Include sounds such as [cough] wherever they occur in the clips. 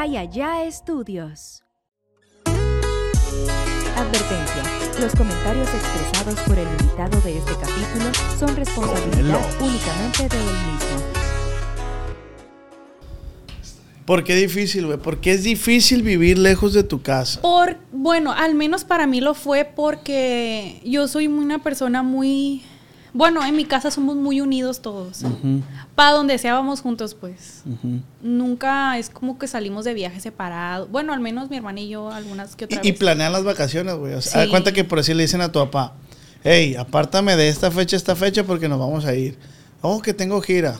Acá y allá estudios. Advertencia. Los comentarios expresados por el invitado de este capítulo son responsabilidad únicamente de él mismo. ¿Por qué difícil, güey? Porque es difícil vivir lejos de tu casa. Por, bueno, al menos para mí lo fue porque yo soy una persona muy... Bueno, en mi casa somos muy unidos todos. Para donde sea vamos juntos, pues. Nunca es como que salimos de viaje separado. Bueno, al menos mi hermana y yo algunas que otras Y, y planean las vacaciones, güey. O sea, Sí. cuenta que por así le dicen a tu papá, hey, apártame de esta fecha esta fecha porque nos vamos a ir. Oh, que tengo gira.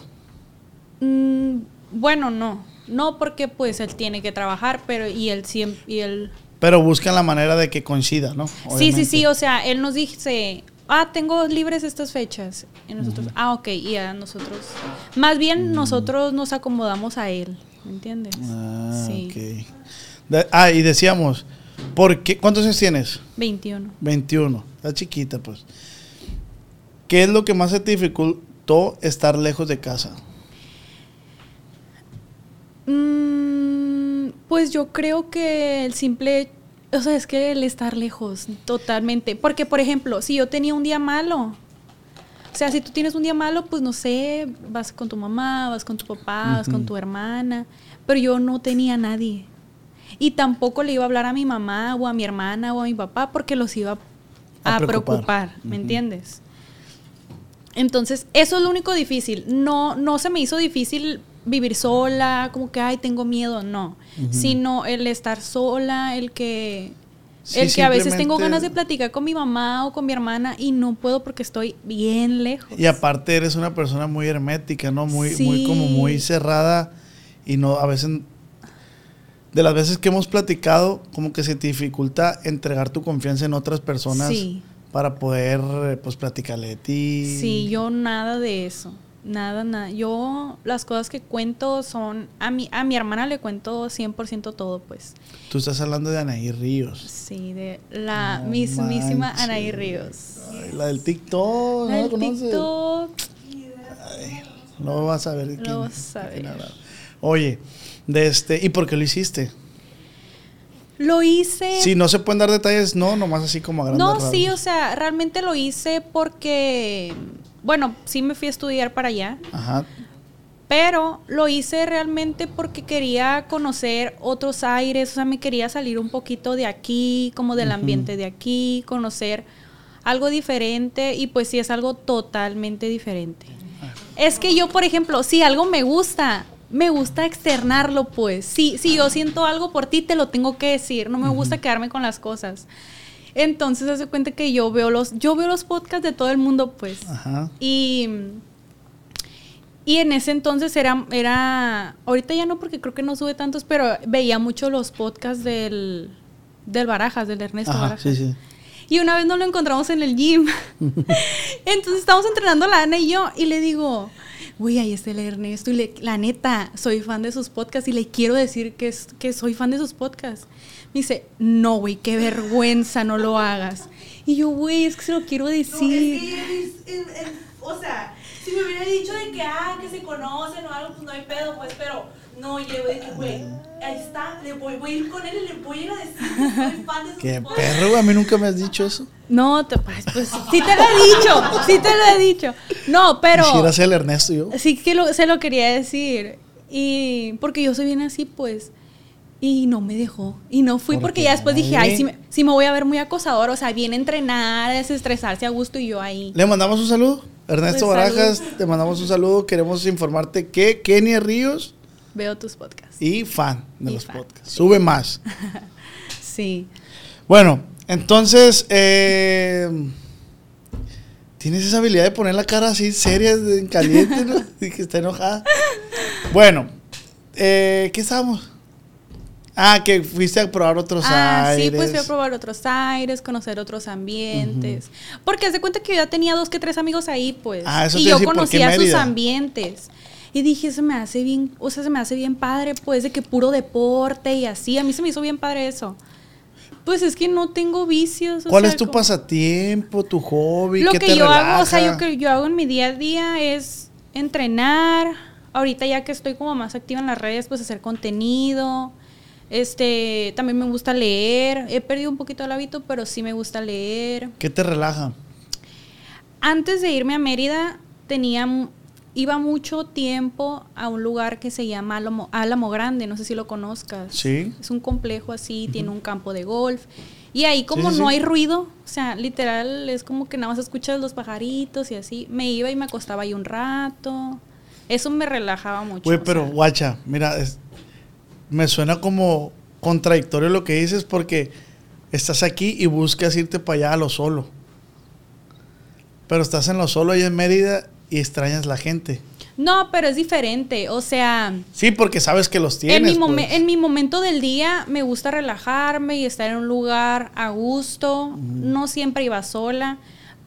Mm, bueno, no. No porque pues él tiene que trabajar, pero y él siempre... Y él... Pero buscan la manera de que coincida, ¿no? Sí, sí, sí, o sea, él nos dice, ah, tengo libres estas fechas. Y nosotros, ah, ok, y a nosotros, más bien nosotros nos acomodamos a él, ¿me entiendes? Ah, sí, ok. De- ah, y decíamos, ¿por qué? ¿cuántos años tienes? 21. 21. Está chiquita, pues. ¿Qué es lo que más se te dificultó estar lejos de casa? Mm, pues yo creo que el simple, o sea, es que el estar lejos, totalmente. Porque, por ejemplo, si yo tenía un día malo, o sea, si tú tienes un día malo, pues no sé, vas con tu mamá, vas con tu papá, vas con tu hermana, pero yo no tenía a nadie. Y tampoco le iba a hablar a mi mamá o a mi hermana o a mi papá porque los iba A a, preocupar. preocupar, ¿me entiendes? Entonces, eso es lo único difícil. No, no se me hizo difícil vivir sola, como que, ay, tengo miedo, no. Sino el estar sola, el que... Sí, el que a veces tengo ganas de platicar con mi mamá o con mi hermana y no puedo porque estoy bien lejos. Y aparte eres una persona muy hermética, ¿no? Muy, Sí. muy como muy cerrada y no, a veces, de las veces que hemos platicado, como que se te dificulta entregar tu confianza en otras personas Sí. para poder, eh, pues, platicarle de ti. Sí, yo nada de eso. Nada, nada. Yo las cosas que cuento son... A mi, a mi hermana le cuento 100% todo, pues. Tú estás hablando de Anaí Ríos. Sí, de la No mismísima manches. Anaí Ríos. Ay, la del TikTok, ¿no la El conoces? TikTok. No vas a ver de quién, vas a ver. Oye, de este, ¿y por qué lo hiciste? Lo hice... Si no se pueden dar detalles, no, nomás así como a grandes No, sí, o sea, realmente lo hice porque... Bueno, sí me fui a estudiar para allá. Ajá. Pero lo hice realmente porque quería conocer otros aires, o sea, me quería salir un poquito de aquí, como del ambiente de aquí, conocer algo diferente y pues sí es algo totalmente diferente. Es que yo, por ejemplo, si algo me gusta, me gusta externarlo, pues. Si, si yo siento algo por ti, te lo tengo que decir. No me gusta quedarme con las cosas. Entonces, hace cuenta que yo veo los, yo veo los podcasts de todo el mundo, pues. Ajá. Y, y en ese entonces era, era, ahorita ya no porque creo que no sube tantos, pero veía mucho los podcasts del, del Barajas, del Ernesto Ajá, Barajas. sí, sí. Y una vez nos lo encontramos en el gym. [laughs] Entonces estábamos entrenando la Ana y yo y le digo, güey, ahí está el Ernesto. Y le, la neta, soy fan de sus podcasts y le quiero decir que, es, que soy fan de sus podcasts. Me dice, no, güey, qué vergüenza, no lo hagas. Y yo, güey, es que se lo quiero No, decir. es que, es- es- es- o sea, si me hubiera dicho de que, ah, que se conocen o algo, pues no hay pedo, pues, pero no, llevo de que, güey, ahí está, le voy, voy a ir con él y le voy a ir a decir que soy fan de sus Qué perro, güey, a mí nunca me has dicho eso. No, te, pues, pues, sí te lo he dicho, sí te lo he dicho. No, pero Quisiera ser el Ernesto yo. sí que lo- se lo quería decir. Y porque yo soy bien así, pues. Y no me dejó. Y no fui ¿Por porque ya después dije, ay, sí me, sí me voy a ver muy acosador. O sea, viene a entrenar, a desestresarse a gusto y yo ahí. Le mandamos un saludo. Ernesto Pues, Barajas, salud. te mandamos un saludo. Queremos informarte que Kenia Ríos Veo tus podcasts. y fan de Y los fan, podcasts. Sube más. [laughs] Sí. Bueno, entonces, eh, tienes esa habilidad de poner la cara así seria, en caliente, ¿no? [laughs] Y que está enojada. Bueno, eh, ¿qué estábamos? Ah, que fuiste a probar otros Ah, aires. sí, pues fui a probar otros aires, conocer otros ambientes. Porque haz de cuenta que yo ya tenía dos que tres amigos ahí, pues. Ah, eso y yo decir, ¿por qué conocía sus ambientes. Y dije, se me hace bien, o sea, se me hace bien padre, pues, de que puro deporte y así. A mí se me hizo bien padre eso. Pues es que no tengo vicios. ¿Cuál sea, es tu como- pasatiempo, tu hobby? Lo ¿Qué que te yo relaja? hago, o sea, yo que yo hago en mi día a día es entrenar. Ahorita ya que estoy como más activa en las redes, pues hacer contenido. Este, también me gusta leer. He perdido un poquito el hábito, pero sí me gusta leer. ¿Qué te relaja? Antes de irme a Mérida, tenía iba mucho tiempo a un lugar que se llama Álamo, Álamo Grande, no sé si lo conozcas. Sí. Es un complejo así, tiene un campo de golf. Y ahí como Sí, sí, no sí. hay ruido, o sea, literal es como que nada más escuchas los pajaritos y así. Me iba y me acostaba ahí un rato. Eso me relajaba mucho. Güey, pero sea. guacha, mira, es- me suena como contradictorio lo que dices porque estás aquí y buscas irte para allá a lo solo. Pero estás en lo solo ahí en Mérida y extrañas la gente. No, pero es diferente. O sea, Sí, porque sabes que los tienes. en, mi momen- pues. en mi momento del día me gusta relajarme y estar en un lugar a gusto. No siempre iba sola.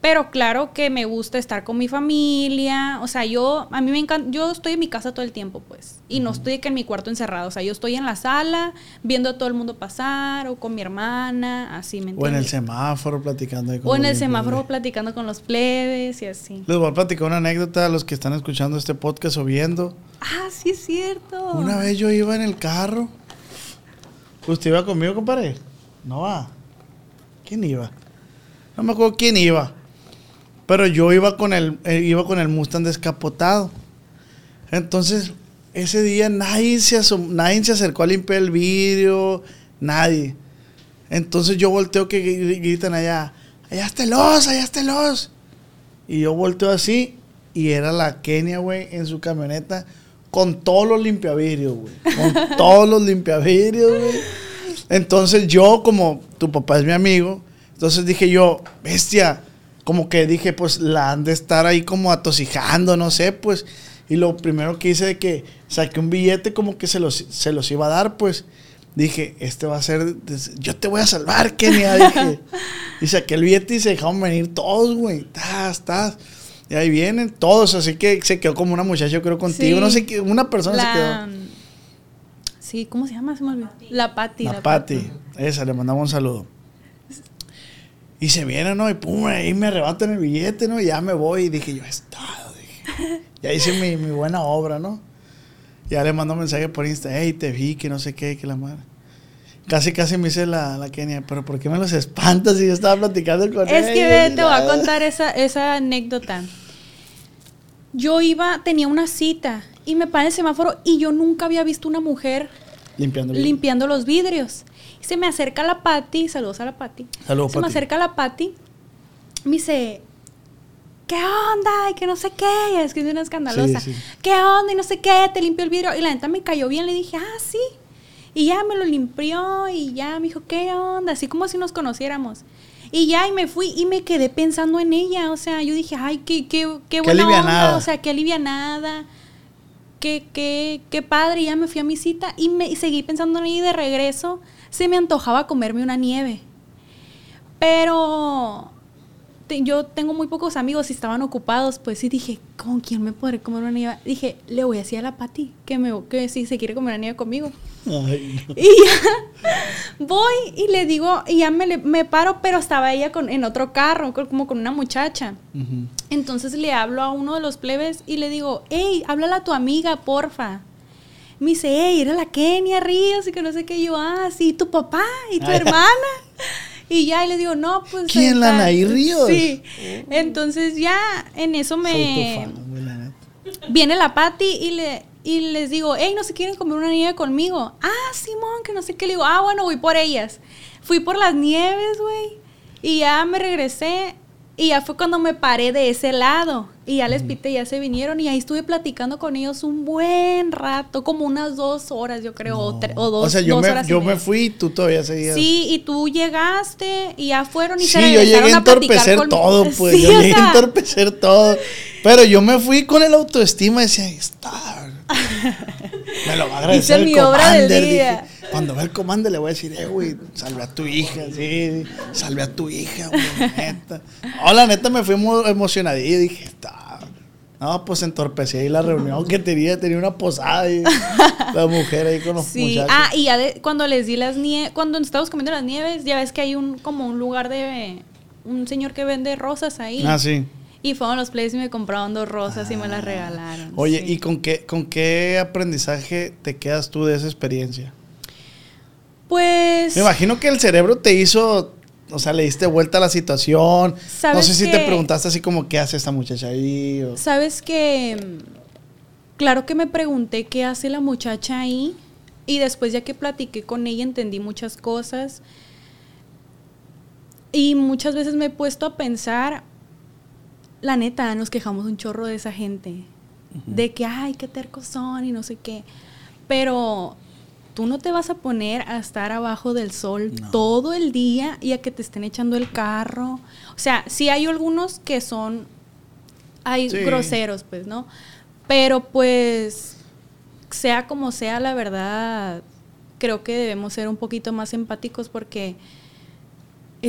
Pero claro que me gusta estar con mi familia. O sea, yo, a mí me encanta, yo estoy en mi casa todo el tiempo, pues. Y no estoy que en mi cuarto encerrado. O sea, yo estoy en la sala viendo a todo el mundo pasar o con mi hermana, así, ¿me O en el entiendes? semáforo platicando. ahí con O en el semáforo platicando con los plebes y así. Les voy a platicar una anécdota a los que están escuchando este podcast o viendo. Ah, sí es cierto. Una vez yo iba en el carro. ¿Usted iba conmigo, compadre? No va. ¿Quién iba? No me acuerdo quién iba. Pero yo iba con el, eh, iba con el Mustang descapotado. Entonces, ese día nadie se, nadie se acercó a limpiar el vidrio. Nadie. Entonces yo volteo que gri- gritan allá. Allá está el os, allá está el os. Y yo volteo así y era la Kenia, güey, en su camioneta con todos los limpiavidrios, güey. Con [laughs] todos los limpiavidrios, güey. Entonces yo, como tu papá es mi amigo, entonces dije yo, bestia, como que dije, pues la han de estar ahí como atocijando, no sé, pues. Y lo primero que hice de que saqué un billete como que se los, se los iba a dar, pues. Dije, este va a ser, yo te voy a salvar, Kenia, [laughs] dije. Y saqué el billete y se dejaron venir todos, güey. Tas, tas. Y ahí vienen todos, así que se quedó como una muchacha, yo creo, contigo. Sí. No sé qué, una persona se La, quedó. Sí, ¿cómo se llama? Se me olvidó. La Pati. La Pati. Esa, le mandamos un saludo. Y se viene, ¿no? Y pum, ahí me arrebatan el billete, ¿no? Y ya me voy. Y dije, yo, estado, dije. [laughs] Ya hice mi, mi buena obra, ¿no? Ya le mando un mensaje por Insta, hey, te vi, que no sé qué, que la madre. Casi, casi me hice la, la Kenia, pero ¿por qué me los espantas si yo estaba platicando con Es que ve, y te voy a contar esa, esa anécdota. Yo iba, tenía una cita y me para el semáforo y yo nunca había visto una mujer Limpiando limpiando los vidrios. Y se me acerca la Pati, saludos a la Pati. Saludos, Se me Pati. acerca la Pati, me dice, ¿qué onda? Y que no sé qué, es que es una escandalosa. Sí, sí. ¿Qué onda? Y no sé qué, te limpió el vidrio. Y la neta me cayó bien, le dije, ah, sí. Y ya me lo limpió y ya me dijo, ¿qué onda? Así como si nos conociéramos. Y ya, y me fui y me quedé pensando en ella. O sea, yo dije, ay, qué, qué, qué buena alivianada. onda. O sea, qué alivianada. Qué, qué, qué padre. Y ya me fui a mi cita y, me, y seguí pensando en ella y de regreso se me antojaba comerme una nieve. Pero te- yo tengo muy pocos amigos y estaban ocupados, pues sí dije, ¿con quién me podré comer una nieve? Dije, le voy a decir a la Pati que, me, que si se quiere comer una nieve conmigo. Ay, no. [laughs] Y ya voy y le digo, y ya me, me paro, pero estaba ella con, en otro carro, co- como con una muchacha. Entonces le hablo a uno de los plebes y le digo, hey, háblale a tu amiga, porfa. Me dice, hey, era la Kenia Ríos y que no sé qué. Y yo, ah, sí, tu papá y tu Ay. hermana. [laughs] Y ya, y le digo, no, pues. ¿Quién, la está- Anaí Ríos? Sí. Entonces ya en eso Soy me. tu fan. Viene la Pati y le y les digo, hey, ¿no se quieren comer una nieve conmigo? Ah, Simón, que no sé qué. Le digo, ah, bueno, voy por ellas. Fui por las nieves, güey. Y ya me regresé. Y ya fue cuando me paré de ese lado. Y ya les pité, ya se vinieron. Y ahí estuve platicando con ellos un buen rato, como unas dos horas, yo creo, o, tre- o dos, o sea, yo, me, horas yo me fui y tú todavía seguías. Sí, y tú llegaste y ya fueron y Sí, se yo regresaron llegué a entorpecer con- todo, pues. [laughs] Sí, yo o llegué a entorpecer todo. Pero yo me fui con el autoestima y decía, está. [laughs] Me lo va a agradecer Hice el mi obra del commander. día. dije. Cuando vea el commander le voy a decir, eh, güey, salve a tu hija, sí, salve a tu hija, güey, neta. No, la neta me fui muy emocionadillo y dije, está. No, pues entorpecí ahí la reunión que tenía, tenía una posada y la mujer ahí con los Sí, muchachos. ah, y ya de- cuando les di las nieves, cuando estábamos comiendo las nieves, ya ves que hay un como un lugar de un señor que vende rosas ahí. Ah, sí. Y fueron los plays y me compraron dos rosas y me las regalaron. Oye, sí. ¿y con qué, con qué aprendizaje te quedas tú de esa experiencia? Pues. Me imagino que el cerebro te hizo, o sea, le diste vuelta a la situación. No ¿Sabes sé si te preguntaste así como, ¿qué hace esta muchacha ahí? O- Sabes que. Claro que me pregunté qué hace la muchacha ahí. Y después, ya que platiqué con ella, entendí muchas cosas. Y muchas veces me he puesto a pensar. La neta, nos quejamos un chorro de esa gente. De que, ay, qué tercos son y no sé qué. Pero tú no te vas a poner a estar abajo del sol No. todo el día y a que te estén echando el carro. O sea, sí hay algunos que son hay Sí. groseros, pues, ¿no? Pero pues, sea como sea, la verdad, creo que debemos ser un poquito más empáticos porque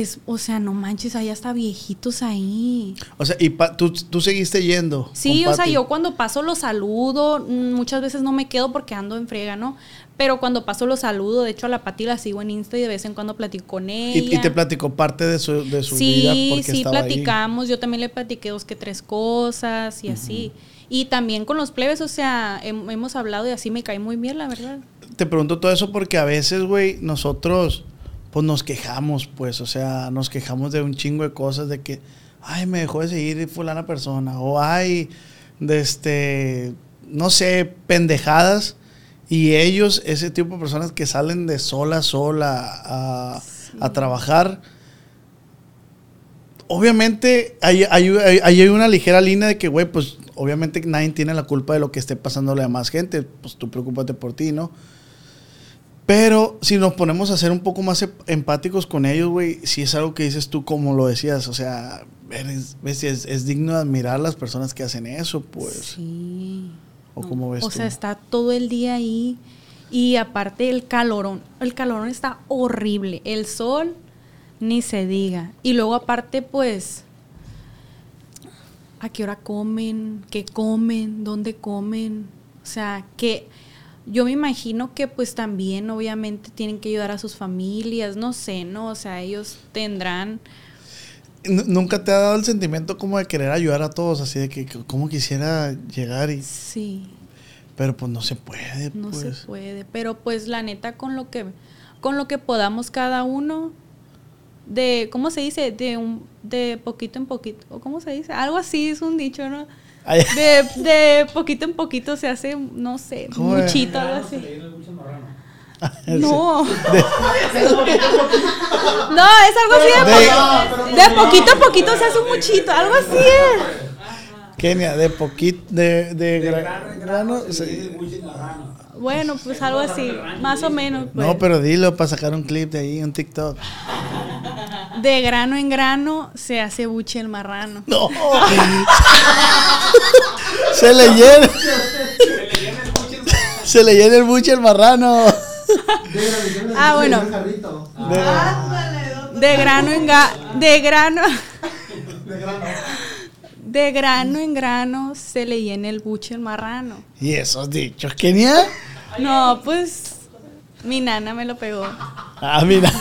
es, o sea, no manches, hay hasta viejitos ahí. O sea, y pa- tú, tú seguiste yendo. Sí, o sea, yo cuando paso los saludo, mm, muchas veces no me quedo porque ando en friega, ¿no? Pero cuando paso los saludo, de hecho a la Pati la sigo en Insta y de vez en cuando platico con ella. Y, y te platicó parte de su, de su vida Sí, porque sí, ahí. platicamos. Yo también le platiqué dos que tres cosas y así. Y también con los plebes, o sea, hem- hemos hablado y así me cae muy bien, la verdad. Te pregunto todo eso porque a veces, güey, nosotros, pues nos quejamos, pues, o sea, nos quejamos de un chingo de cosas, de que, ay, me dejó de seguir fulana persona, o ay, de este, no sé, pendejadas. Y ellos, ese tipo de personas que salen de sola a sola a, a trabajar, obviamente hay, hay, hay- hay una ligera línea de que, güey, pues obviamente nadie tiene la culpa de lo que esté pasándole a más gente. Pues tú preocúpate por ti, ¿no? Pero si nos ponemos a ser un poco más em- empáticos con ellos, güey, si es algo que dices tú como lo decías, o sea, eres- ves, es, es digno de admirar las personas que hacen eso, pues. Sí. ¿O cómo ves O tú? sea, está todo el día ahí. Y aparte el calorón. El calorón está horrible. El sol, ni se diga. Y luego aparte, pues, ¿a qué hora comen? ¿Qué comen? ¿Dónde comen? O sea, que yo me imagino que pues también obviamente tienen que ayudar a sus familias, no sé, ¿no? O sea, ellos tendrán... ¿Nunca te ha dado el sentimiento como de querer ayudar a todos? Así de que, que como quisiera llegar y... Sí. Pero pues no se puede, No pues. se puede, pero pues la neta con lo que con lo que podamos cada uno de ¿cómo se dice? de un de poquito en poquito o cómo se dice? Algo así es un dicho, ¿no? De, de poquito en poquito se hace, no sé, muchito algo así. No. [laughs] No, es algo así de, De- poquito. De poquito a poquito se hace un muchito, algo así es. Kenia, de poquito, de, de, gra- grano. sí. Bueno, pues algo así, más o menos. Pues. No, pero dilo para sacar un clip de ahí, un TikTok. De grano en grano se hace buche el marrano. No. Se le llena. Se le llena el buche el marrano. Ah, bueno. De grano en ga- de grano de grano en grano se le llena el buche el marrano. Y esos dichos, Kenia. No, pues mi nana me lo pegó. Ah, mira.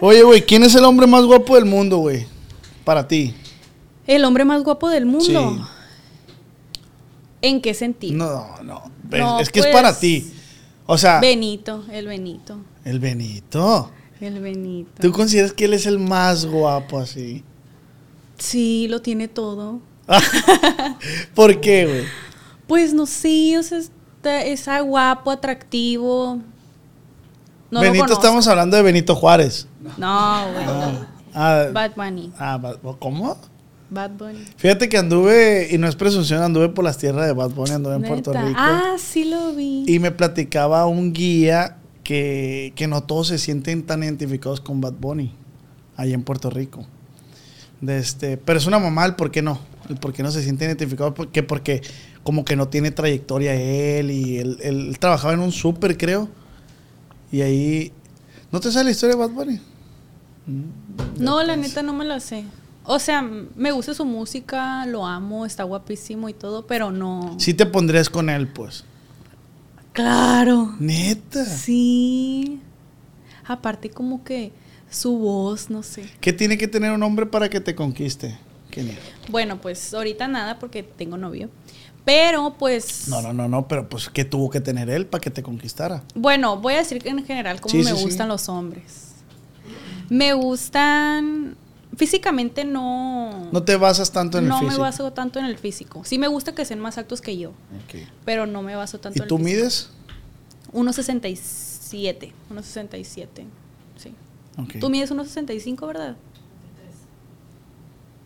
Oye, güey, ¿quién es el hombre más guapo del mundo, güey? Para ti. El hombre más guapo del mundo. Sí. ¿En qué sentido? No, no. Es- No, es que es pues, para ti. O sea, Benito, el Benito, el Benito. el Benito. ¿Tú consideras que él es el más guapo así? Sí, lo tiene todo. [laughs] ¿Por qué, güey? Pues no sé, o sea, está, está guapo, atractivo. No Benito, estamos hablando de Benito Juárez. No, güey. Ah, Bad Bunny. ah, ¿cómo? Bad Bunny. Fíjate que anduve, y no es presunción, anduve por las tierras de Bad Bunny, anduve en Puerto. Rico. Ah, sí lo vi. Y me platicaba un guía que, que no todos se sienten tan identificados con Bad Bunny, allá en Puerto Rico. De este, pero es una mamá el por qué no. El por qué no se siente identificado. Porque, porque como que no tiene trayectoria él. Y él, él trabajaba en un súper, creo. Y ahí... ¿No te sabe la historia de Bad Bunny? No, la neta no me la sé. O sea, me gusta su música, lo amo, está guapísimo y todo, pero no. Sí te pondrías con él, pues. Claro. Neta. Sí. Aparte como que su voz, no sé. ¿Qué tiene que tener un hombre para que te conquiste? Kenia? Bueno, pues ahorita nada porque tengo novio. Pero pues... No, no, no, no, pero pues ¿qué tuvo que tener él para que te conquistara? Bueno, voy a decir que en general cómo Sí, me sí, sí. gustan los hombres. Me gustan... Físicamente no... No te basas tanto en no el me físico. baso tanto en el físico. Sí me gusta que sean más altos que yo, pero no me baso tanto ¿Y en el tú físico. mides? 1.67. 1.67. Tú mides 1.65, ¿verdad?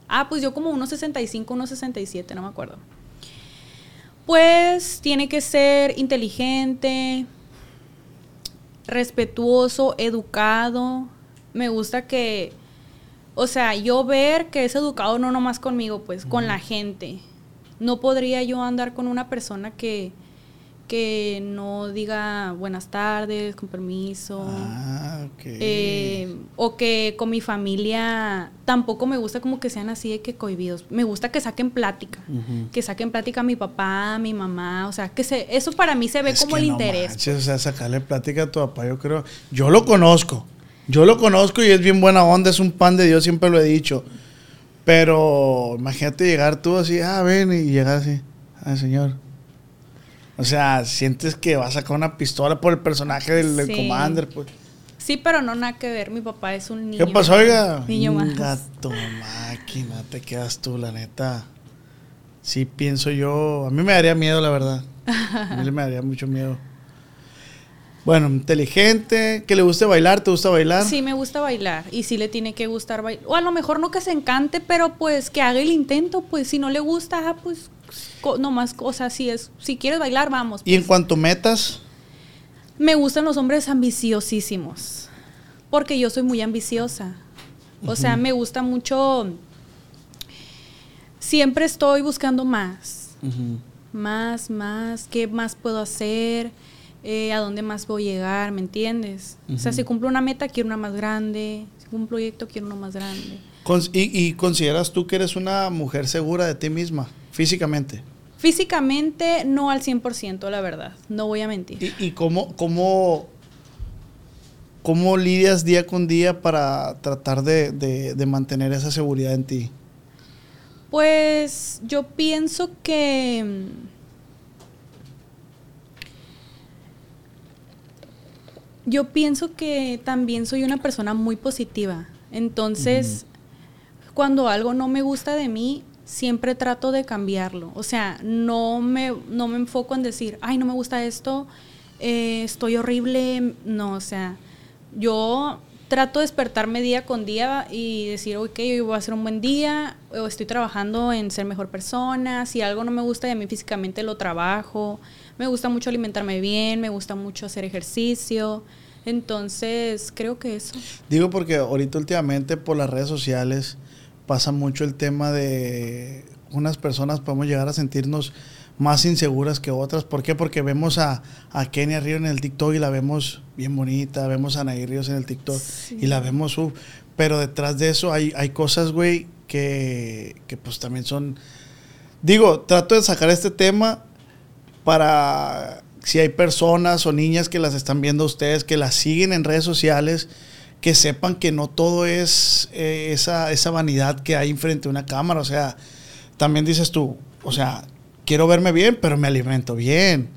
Ah, pues yo como 1.65, 1.67, no me acuerdo. Pues tiene que ser inteligente, respetuoso, educado. Me gusta que, o sea, yo ver que es educado no nomás conmigo, pues con la gente. No podría yo andar con una persona que, que no diga buenas tardes, con permiso. Ah, ok. Eh, o que con mi familia tampoco me gusta como que sean así de que cohibidos. Me gusta que saquen plática. Que saquen plática a mi papá, a mi mamá. O sea, que se, eso para mí se ve Es como que el no interés. manches, o sea, sacarle plática a tu papá, yo creo. Yo lo conozco. Yo lo conozco y es bien buena onda, es un pan de Dios, siempre lo he dicho. Pero imagínate llegar tú así, ah, ven, y llegar así, ah, señor. O sea, sientes que va a sacar una pistola por el personaje del, del Sí. Commander, pues. Sí, pero no nada que ver. Mi papá es un niño. ¿Qué pasó, oiga? Niño más. Gato máquina, te quedas tú, la neta. Sí, pienso yo. A mí me daría miedo, la verdad. A mí me daría mucho miedo. Bueno, inteligente, que le guste bailar, ¿te gusta bailar? Sí, me gusta bailar. Y sí le tiene que gustar bailar. O a lo mejor no que se encante, pero pues que haga el intento. Pues si no le gusta, ah, pues co- nomás, o sea, si, es, si quieres bailar, vamos. Y en pues. cuanto a metas, Me gustan los hombres ambiciosísimos, porque yo soy muy ambiciosa. O sea, me gusta mucho, siempre estoy buscando más, más, más, qué más puedo hacer, Eh, a dónde más voy a llegar, ¿me entiendes? O sea, si cumplo una meta, quiero una más grande, si cumplo un proyecto, quiero uno más grande. y, y consideras tú que eres una mujer segura de ti misma, físicamente. Físicamente, no al 100%, la verdad, no voy a mentir. ¿Y, y cómo, cómo, cómo lidias día con día para tratar de, de- de mantener esa seguridad en ti? Pues yo pienso que mm, yo pienso que también soy una persona muy positiva. Entonces, cuando algo no me gusta de mí, siempre trato de cambiarlo. O sea, no me, no me enfoco en decir, ay, no me gusta esto, eh, estoy horrible. No, o sea, yo trato de despertarme día con día y decir, ok, hoy voy a hacer un buen día, o estoy trabajando en ser mejor persona, si algo no me gusta de mí físicamente lo trabajo, me gusta mucho alimentarme bien, me gusta mucho hacer ejercicio, entonces creo que eso. Digo porque ahorita últimamente por las redes sociales pasa mucho el tema de unas personas podemos llegar a sentirnos más inseguras que otras. ¿Por qué? Porque vemos a, a Kenia Río en el TikTok y la vemos bien bonita, vemos a Anaí Ríos en el TikTok y la vemos, pero detrás de eso hay, hay cosas, güey, que, que pues también son... Digo, trato de sacar este tema para si hay personas o niñas que las están viendo a ustedes, que las siguen en redes sociales, que sepan que no todo es eh, esa, esa vanidad que hay frente a una cámara. O sea, también dices tú, o sea, quiero verme bien, pero me alimento bien,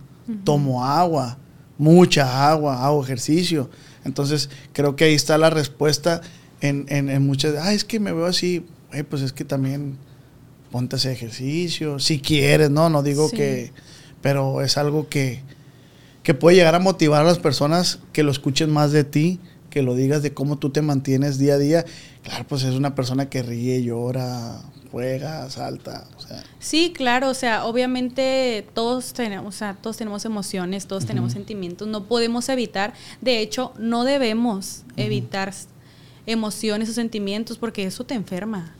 tomo agua, mucha agua, hago ejercicio. Entonces, creo que ahí está la respuesta en, en, en muchas, ah, es que me veo así, "Güey, pues es que también ponte a hacer ejercicio, si quieres, ¿no? No digo Sí. que, pero es algo que, que puede llegar a motivar a las personas que lo escuchen más de ti, que lo digas de cómo tú te mantienes día a día. Claro, pues es una persona que ríe, llora, juega, salta, o sea, Sí, claro, o sea, obviamente todos tenemos, o sea, todos tenemos emociones, todos tenemos sentimientos, no podemos evitar, de hecho, no debemos evitar emociones o sentimientos porque eso te enferma.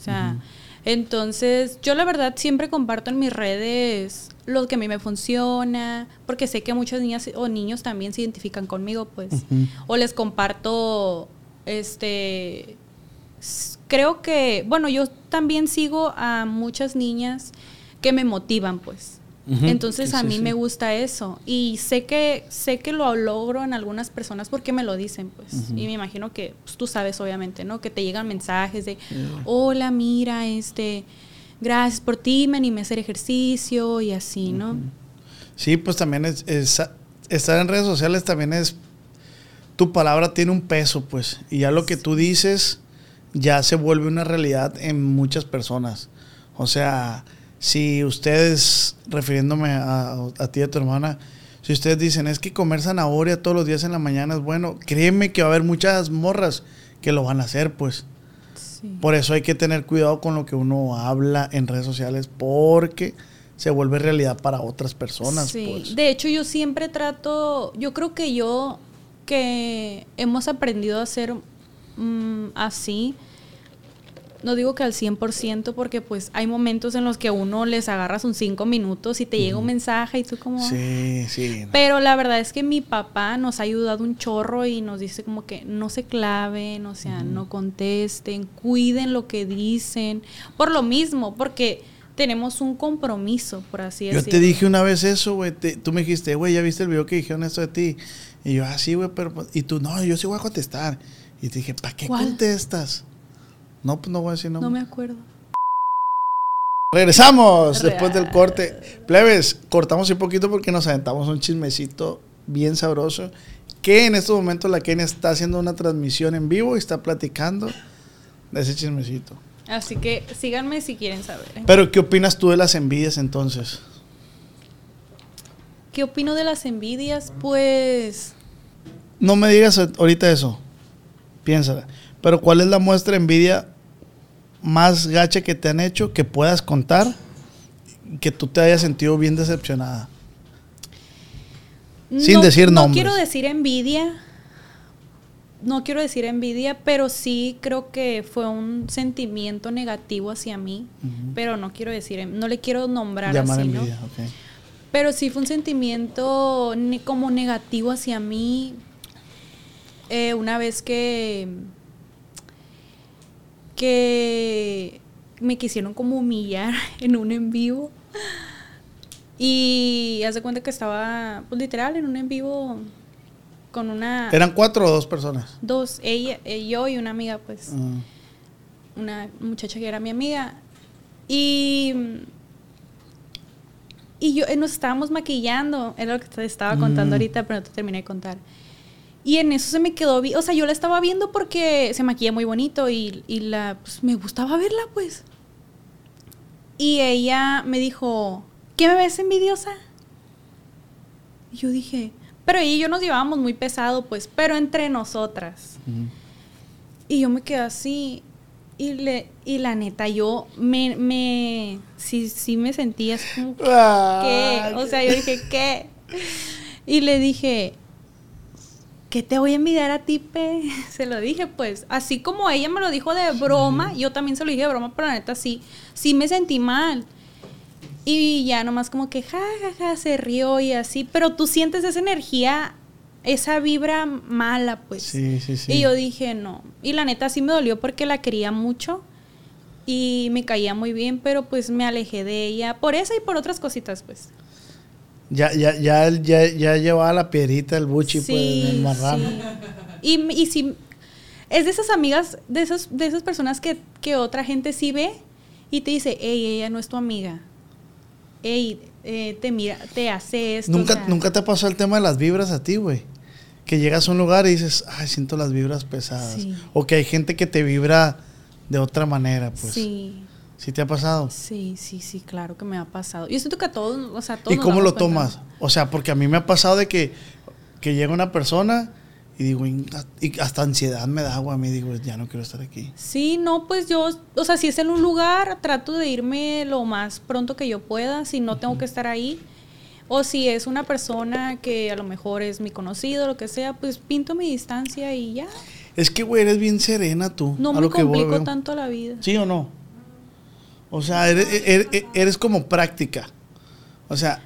O sea, entonces yo la verdad siempre comparto en mis redes lo que a mí me funciona, porque sé que muchas niñas o niños también se identifican conmigo, pues, o les comparto este creo que, bueno, yo también sigo a muchas niñas que me motivan, pues. Entonces sí, a mí sí. me gusta eso y sé que sé que lo logro en algunas personas porque me lo dicen, pues. Y me imagino que pues, tú sabes obviamente, ¿no? Que te llegan mensajes de, "Hola, mira, este gracias por ti, me animé a hacer ejercicio y así, ¿no? Sí, pues también es, es- estar en redes sociales también es tu palabra tiene un peso, pues, y ya lo que tú dices ya se vuelve una realidad en muchas personas. O sea, si ustedes, refiriéndome a, a ti y a tu hermana, si ustedes dicen es que comer zanahoria todos los días en la mañana es bueno, créeme que va a haber muchas morras que lo van a hacer, pues. Sí. Por eso hay que tener cuidado con lo que uno habla en redes sociales porque se vuelve realidad para otras personas. Sí, pues. de hecho yo siempre trato, yo creo que yo que hemos aprendido a hacer mm, así, no digo que al 100% porque pues hay momentos en los que uno les agarras un 5 minutos y te llega un mensaje y tú como... Sí, sí. Pero la verdad es que mi papá nos ha ayudado un chorro y nos dice como que no se claven, o sea, no contesten, cuiden lo que dicen. Por lo mismo, porque tenemos un compromiso, por así Yo decirlo. te dije una vez eso, güey. Tú me dijiste, güey, ¿ya viste el video que dijeron esto de ti? Y yo, ah, sí, güey, pero... pues-". Y tú, no, yo sí voy a contestar. Y te dije, ¿para qué ¿Cuál? contestas? No, pues no voy a decir no. No me acuerdo. Regresamos Real. después del corte. Plebes, cortamos un poquito porque nos aventamos un chismecito bien sabroso. Que en estos momentos la Kenia está haciendo una transmisión en vivo y está platicando de ese chismecito. Así que síganme si quieren saber. ¿eh? Pero, ¿qué opinas tú de las envidias entonces? ¿Qué opino de las envidias? Pues No me digas ahorita eso. Piénsala. Pero, ¿cuál es la muestra de envidia más gacha que te han hecho que puedas contar? Que tú te hayas sentido bien decepcionada. Sin decir no nombres. quiero decir envidia. No quiero decir envidia, pero sí creo que fue un sentimiento negativo hacia mí. Pero no quiero decir, no le quiero nombrar Llamar así, ¿no? envidia, ok. Pero sí fue un sentimiento como negativo hacia mí. Eh, una vez que. Que me quisieron como humillar [laughs] en un en vivo. Y haz de cuenta que estaba, pues literal, en un en vivo con una. ¿Eran cuatro o dos personas? Dos, ella, eh, yo y una amiga, pues Ah. una muchacha que era mi amiga. Y, y yo eh, nos estábamos maquillando, era lo que te estaba contando Mm. ahorita, pero no te terminé de contar. Y en eso se me quedó, o sea, yo la estaba viendo porque se maquilla muy bonito y, y la, pues, me gustaba verla, pues. Y ella me dijo, ¿qué me ves envidiosa? Y yo dije, pero ella y yo nos llevábamos muy pesado, pues, pero entre nosotras. Y yo me quedé así. Y, le, y la neta, yo me, me sí, sí me sentía así como, ¿qué? Ah, O sea, yo dije, ¿qué? Y le dije, ¿qué te voy a envidiar a ti, pe? [laughs] Se lo dije, pues. Así como ella me lo dijo de broma, yo también se lo dije de broma, pero la neta sí, sí me sentí mal. Y ya nomás como que, ja, ja, ja, se rió y así. Pero tú sientes esa energía, esa vibra mala, pues. Sí, sí, sí. Y yo dije, no. Y la neta sí me dolió porque la quería mucho y me caía muy bien, pero pues me alejé de ella por esa y por otras cositas, pues. Ya, ya, ya, ya, ya llevaba la piedrita, el buchi, pues, el marrano. sí. Y, y sí, es de esas amigas, de esas, de esas personas que, que otra gente sí ve y te dice, hey, ella no es tu amiga. Ey, eh, te mira, te hace esto. o ¿Nunca, sea, ¿Nunca te pasó el tema de las vibras a ti, güey? Que llegas a un lugar y dices, ay, siento las vibras pesadas. Sí. O que hay gente que te vibra de otra manera, pues. Sí, ¿Sí te ha pasado? sí, sí, sí, claro que me ha pasado. Yo siento que a todos, o sea, a todos ¿Y nos cómo lo cuenta. tomas? O sea, porque a mí me ha pasado de que, que llega una persona y digo, y hasta ansiedad me da, güey. A mí digo, ya no quiero estar aquí. Sí, no, pues yo, o sea, si es en un lugar, trato de irme lo más pronto que yo pueda, si no tengo que estar ahí. O si es una persona que a lo mejor es mi conocido, lo que sea, pues pinto mi distancia y ya. Es que, güey, eres bien serena tú. No a me lo que voy, complico tanto la vida. ¿Sí o no? O sea, eres, eres- eres como práctica. O sea,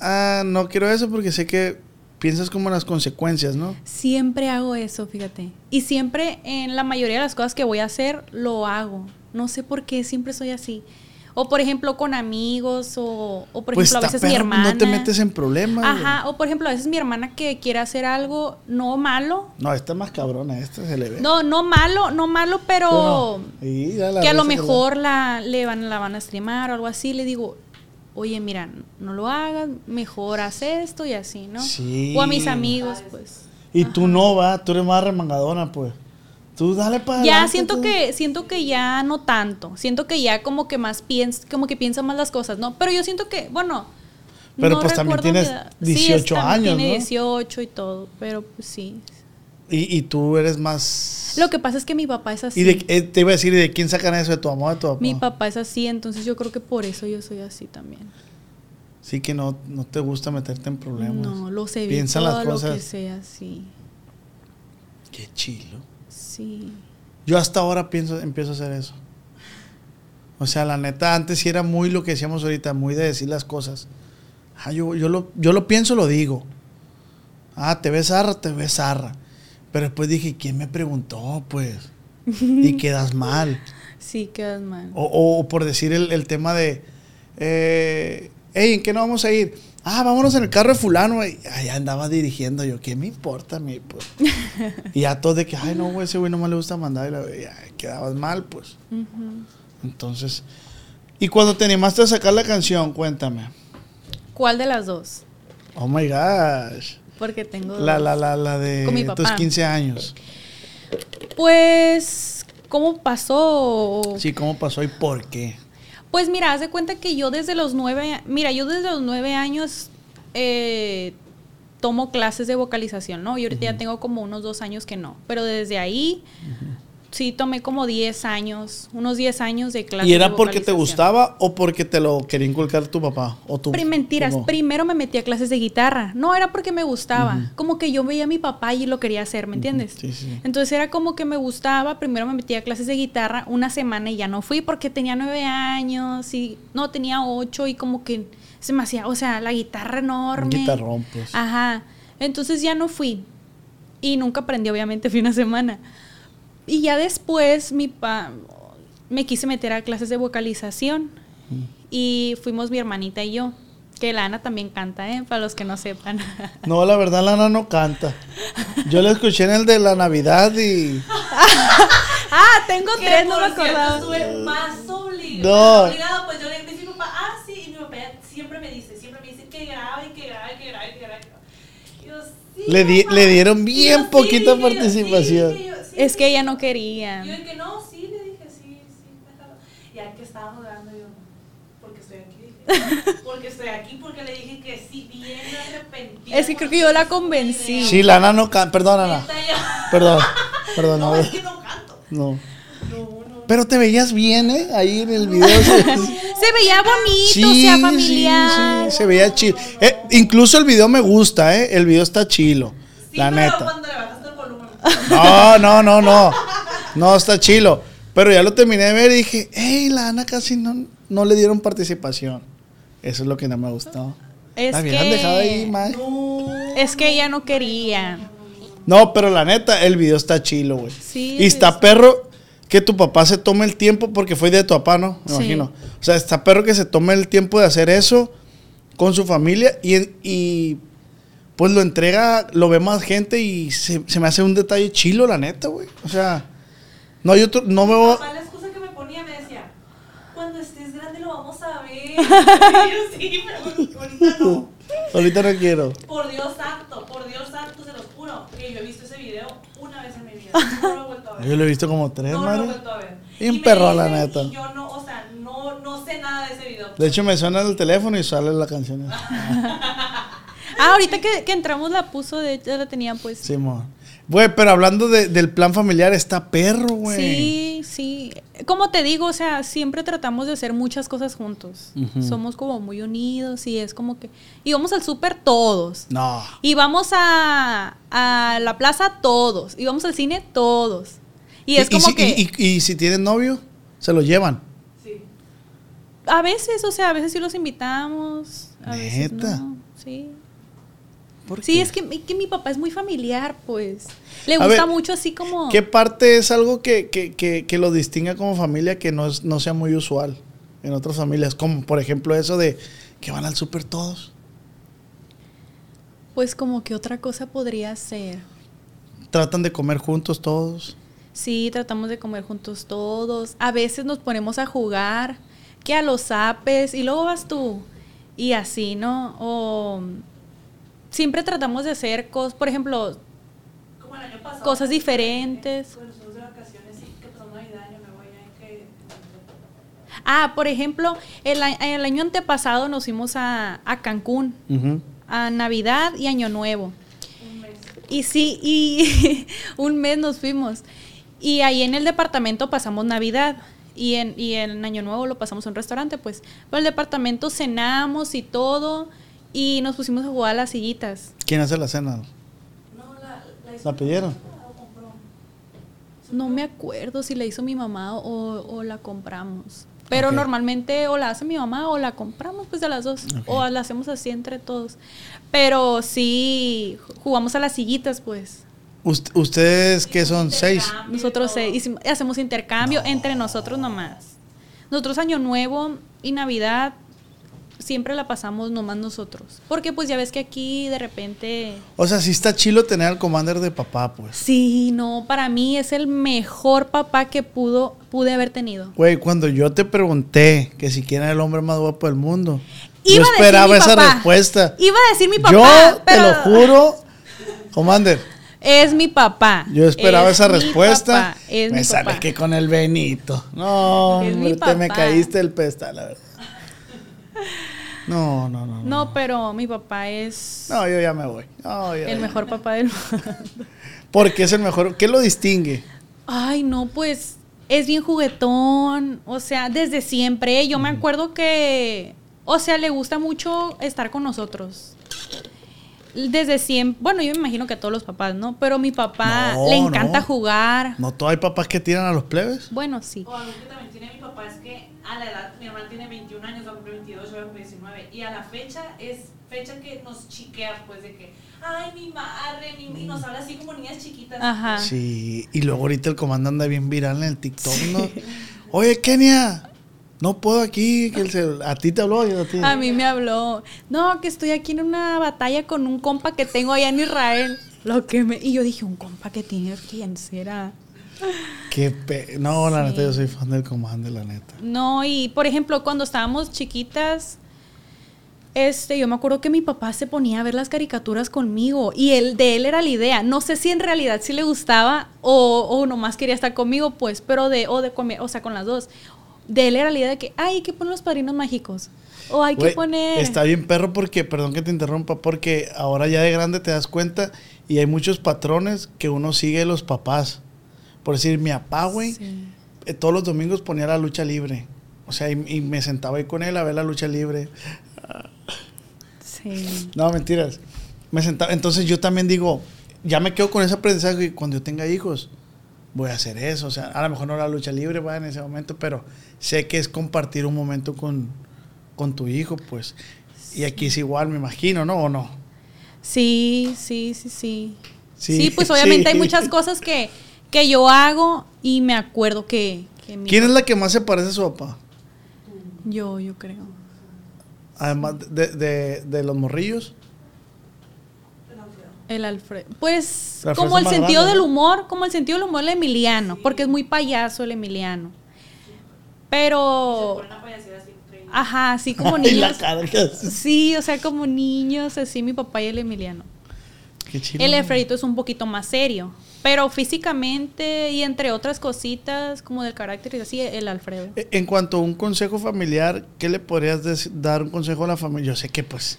ah, no quiero eso porque sé que piensas como en las consecuencias, ¿no? Siempre hago eso, fíjate. Y siempre en la mayoría de las cosas que voy a hacer, lo hago. No sé por qué, siempre soy así. O por ejemplo con amigos o, o por Pues ejemplo a veces mi hermana. No te metes en problemas. güey. Ajá, o por ejemplo a veces mi hermana que quiere hacer algo no malo. No, esta es más cabrona, esta se le ve. No, no malo, no malo, pero que a lo mejor la, le van, la van a streamar o algo así. Le digo, oye, mira, no lo hagas, mejor haz esto y así, ¿no? Sí. O a mis amigos, pues. Y tú no, va, tú eres más remangadona, pues. Tú dale para Ya siento que siento que ya no tanto, siento que ya como que más piensa, como que piensa más las cosas, ¿no? Pero yo siento que, bueno, Pero, pues, también tienes mi edad. 18 es- también años, Tiene ¿no? 18 y todo, pero pues sí. Y, y tú eres más... Lo que pasa es que mi papá es así. Y de, eh, te iba a decir, ¿y de quién sacan eso? ¿De tu mamá o de tu papá? Mi papá es así, entonces yo creo que por eso yo soy así también. Sí que no, no te gusta meterte en problemas. No, lo sé, Piensa las lo cosas. que sea, sí. Qué chilo. Sí. Yo hasta ahora pienso, empiezo a hacer eso. O sea, la neta, antes sí era muy lo que decíamos ahorita, muy de decir las cosas. Ah, yo, yo, lo, yo lo pienso, lo digo. Ah, te ves zarra, te ves zarra. Pero después dije, ¿quién me preguntó? Pues. Y [laughs] quedas mal. Sí, quedas mal. O, o por decir el, el tema de, eh, hey, ¿en qué no vamos a ir? Ah, vámonos en el carro de fulano. güey. Ahí andaba dirigiendo yo, ¿qué me importa a mí? Pues? [laughs] y ya todo de que, ay, no, güey, ese güey no me le gusta mandar. Y la, ya, quedabas mal, pues. Entonces, y cuando te animaste a sacar la canción, cuéntame. ¿Cuál de las dos? Oh my gosh. Porque tengo La, dos. la, la, la de Con mi tus papá. 15 años. Pues, ¿cómo pasó? Sí, ¿cómo pasó y por qué? Pues mira, haz de cuenta que yo desde los nueve, mira, yo desde los nueve años eh, tomo clases de vocalización, ¿no? Y ahorita ya tengo como unos dos años que no, pero desde ahí sí tomé como 10 años, unos 10 años de clases. ¿Y era de porque te gustaba o porque te lo quería inculcar tu papá? O tu, mentiras, tu- primero me metí a clases de guitarra. No era porque me gustaba, como que yo veía a mi papá y lo quería hacer, ¿me entiendes? Sí, sí. Entonces era como que me gustaba, primero me metí a clases de guitarra una semana y ya no fui porque tenía nueve años y no, tenía ocho y como que se me hacía, o sea, la guitarra enorme. Guitarrón, pues. Ajá, entonces ya no fui y nunca aprendí, obviamente, [laughs] fui una semana. Y ya después mi pa me quise meter a clases de vocalización y fuimos mi hermanita y yo. Que la Ana también canta, ¿eh? Para los que no sepan. [laughs] No, la verdad, Lana no canta. Yo la escuché en el de la Navidad y. [laughs] ah, tengo Que tres, no me acordaba. estuve más obligada. No. obligada, pues yo le dije a mi papá, ah, sí, y mi papá siempre me dice, siempre me dice que grabe, que grabe, que grabe, que grabe. Y yo, sí, Le di- le dieron bien yo, poquita sí, participación. yo, sí, Es que sí. ella no quería. Yo dije, no, sí, le dije, sí, sí, déjalo. Ya que estábamos grabando, yo, porque estoy aquí, [laughs] porque estoy aquí, porque le dije que sí, bien arrepentida. Es que creo que yo la convencí. Sí, Lana no canta. Perdón, Ana. [laughs] Perdón. Perdón, No, no. es que no canto. No. Pero te veías bien, ¿eh? Ahí en el video. [laughs] se- Se veía bonito, o sea, familiar. Sí, sí, se veía chido. Eh, incluso el video me gusta, ¿eh? El video está chilo. Sí, la pero neta. cuando le bajaste el volumen. No, no, no, no. No, está chilo. Pero ya lo terminé de ver y dije, hey, la Ana casi no, no le dieron participación. Eso es lo que no me gustó. Es La hubieran dejado ahí, que, más. es que ella no quería. No, pero la neta, el video está chilo, güey. Sí, Y está es- perro que tu papá se tome el tiempo, porque fue de tu papá, ¿no? Me Sí. imagino. O sea, está perro que se tome el tiempo de hacer eso con su familia y, y pues lo entrega, lo ve más gente y se, se me hace un detalle chilo, la neta, güey. O sea, no hay otro, no me voy la excusa que me ponía me decía, cuando estés grande lo vamos a ver. [laughs] Y yo sí, pero [laughs] ahorita no. Ahorita no quiero. Por Dios santo, por Dios santo, se los juro, que yo he visto ese video una vez en mi vida. No lo he vuelto a ver. Yo lo he visto como tres, No lo he madre. vuelto a ver. Y me perro, la neta. Y yo no, o sea, no, no sé nada de ese video. De hecho, me suena el teléfono y sale la canción. [laughs] Ah, ahorita que, que entramos la puso, de hecho la tenía pues. Simón. Güey, pero hablando de- del plan familiar, está perro, güey. Sí, sí. Como te digo, o sea, siempre tratamos de hacer muchas cosas juntos. Somos como muy unidos y es como que... Y vamos al súper todos. No. Y vamos a, a la plaza todos. Y vamos al cine todos. Y es como si, que... y- y- y si tienen novio, se lo llevan. Sí. A veces, o sea, a veces sí los invitamos. A veces ¿Neta? no. Sí. ¿Por Sí, es que, que mi papá es muy familiar, pues. Le gusta ver, mucho así como... ¿Qué parte es algo que, que, que, que lo distinga como familia que no, es, no sea muy usual en otras familias, como por ejemplo eso de que van al súper todos. Pues como que otra cosa podría ser. Tratan de comer juntos todos. Sí, tratamos de comer juntos todos. A veces nos ponemos a jugar, que a los apes, y luego vas tú. Y así, ¿no? O siempre tratamos de hacer cosas, por ejemplo, Como el año pasado. Cosas diferentes. Bueno, de vacaciones sí, que Navidad, ah, por ejemplo, el, a- el año antepasado nos fuimos a, a Cancún, a Navidad y Año Nuevo. Un mes. Y sí, y [laughs] un mes nos fuimos. Y ahí en el departamento pasamos Navidad. Y en, y en Año Nuevo lo pasamos en un restaurante, pues. Pero el departamento cenamos y todo. Y nos pusimos a jugar a las sillitas. ¿Quién hace la cena? No, la, la. ¿La pidieron? la compró. No me acuerdo si la hizo mi mamá o, o la compramos. Pero normalmente o la hace mi mamá o la compramos, pues de las dos. O la hacemos así entre todos. Pero sí, jugamos a las sillitas, pues. Ust- ¿Ustedes qué son? ¿Seis? Nosotros hicimos- hacemos intercambio entre nosotros nomás. Nosotros Año Nuevo y Navidad siempre la pasamos nomás nosotros. Porque pues ya ves que aquí de repente... O sea, sí está chilo tener al commander de papá, pues. Sí, no, para mí es el mejor papá que pudo, pude haber tenido. Güey, cuando yo te pregunté que si quién era el hombre más guapo del mundo, yo Iba a decir esperaba mi esa papá. respuesta. Iba a decir mi papá, yo te lo juro, commander. Es mi papá. Yo esperaba Es esa mi respuesta. papá, Es me mi sale papá. que con el Benito. No, hombre, te me caíste el pestal, la verdad. No, no, no. No, No, pero mi papá es No, yo ya me voy. No, ya, el ya. mejor papá del mundo. [laughs] Porque es el mejor. ¿Qué lo distingue? Ay, no, pues es bien juguetón, o sea, desde siempre. Yo me acuerdo que, o sea, le gusta mucho estar con nosotros. Desde siempre, bueno, yo me imagino que a todos los papás, ¿no? Pero mi papá No, le encanta no. jugar. ¿No todo hay papás que tiran a los plebes? Bueno, sí. O algo que también tiene mi papá es que a la edad, mi hermana tiene 21 años, va a cumplir 22, yo voy a cumplir 19. Y a la fecha es fecha que nos chiquea, pues de que, ay, mi madre, mi, y nos habla así como niñas chiquitas. Ajá. Sí. Y luego ahorita el comando anda bien viral en el TikTok, ¿no? Oye, Kenia, no puedo aquí. Que el cel- ¿A ti te habló? Yo a ti. A mí me habló, no, que estoy aquí en una batalla con un compa que tengo allá en Israel. Lo que me, y yo dije, un compa que tiene, ¿quién será? Qué pe- No, la Sí. neta, yo soy fan del comando, la neta. No, y por ejemplo, cuando estábamos chiquitas, este, yo me acuerdo que mi papá se ponía a ver las caricaturas conmigo y él, de él era la idea. No sé si en realidad sí le gustaba o, o nomás quería estar conmigo, pues, pero de, o de comer, o sea, con las dos. De él era la idea de que, ay, hay que poner los padrinos mágicos. O hay que poner. Está bien perro porque, perdón que te interrumpa, porque ahora ya de grande te das cuenta y hay muchos patrones que uno sigue de los papás. Por decir, mi papá, güey, Sí. eh, todos los domingos ponía la lucha libre. O sea, y, y me sentaba ahí con él a ver la lucha libre. Sí. No, mentiras. Me sentaba. Entonces yo también digo, ya me quedo con ese aprendizaje y cuando yo tenga hijos, voy a hacer eso. O sea, a lo mejor no la lucha libre va en ese momento, pero sé que es compartir un momento con, con tu hijo, pues. Y aquí es igual, me imagino, ¿no? ¿O no? Sí, sí, sí, sí. Sí, Sí, pues obviamente sí. hay muchas cosas que, que yo hago y me acuerdo que, que mi ¿Quién es la que más se parece a su papá? Yo, yo creo. Además de, de, de los morrillos. El Alfredo. Pues El Alfredo como el sentido grande, del ¿no? humor, como el sentido del humor el Emiliano, porque es muy payaso el Emiliano. Pero, así ajá, así [laughs] como niños. cara que hace. Sí, o sea, como niños, así mi papá y el Emiliano. Qué chido. El Alfredito es un poquito más serio, pero físicamente y entre otras cositas como del carácter y así, el Alfredo. E- En cuanto a un consejo familiar, ¿qué le podrías dar un consejo a la familia? Yo sé que pues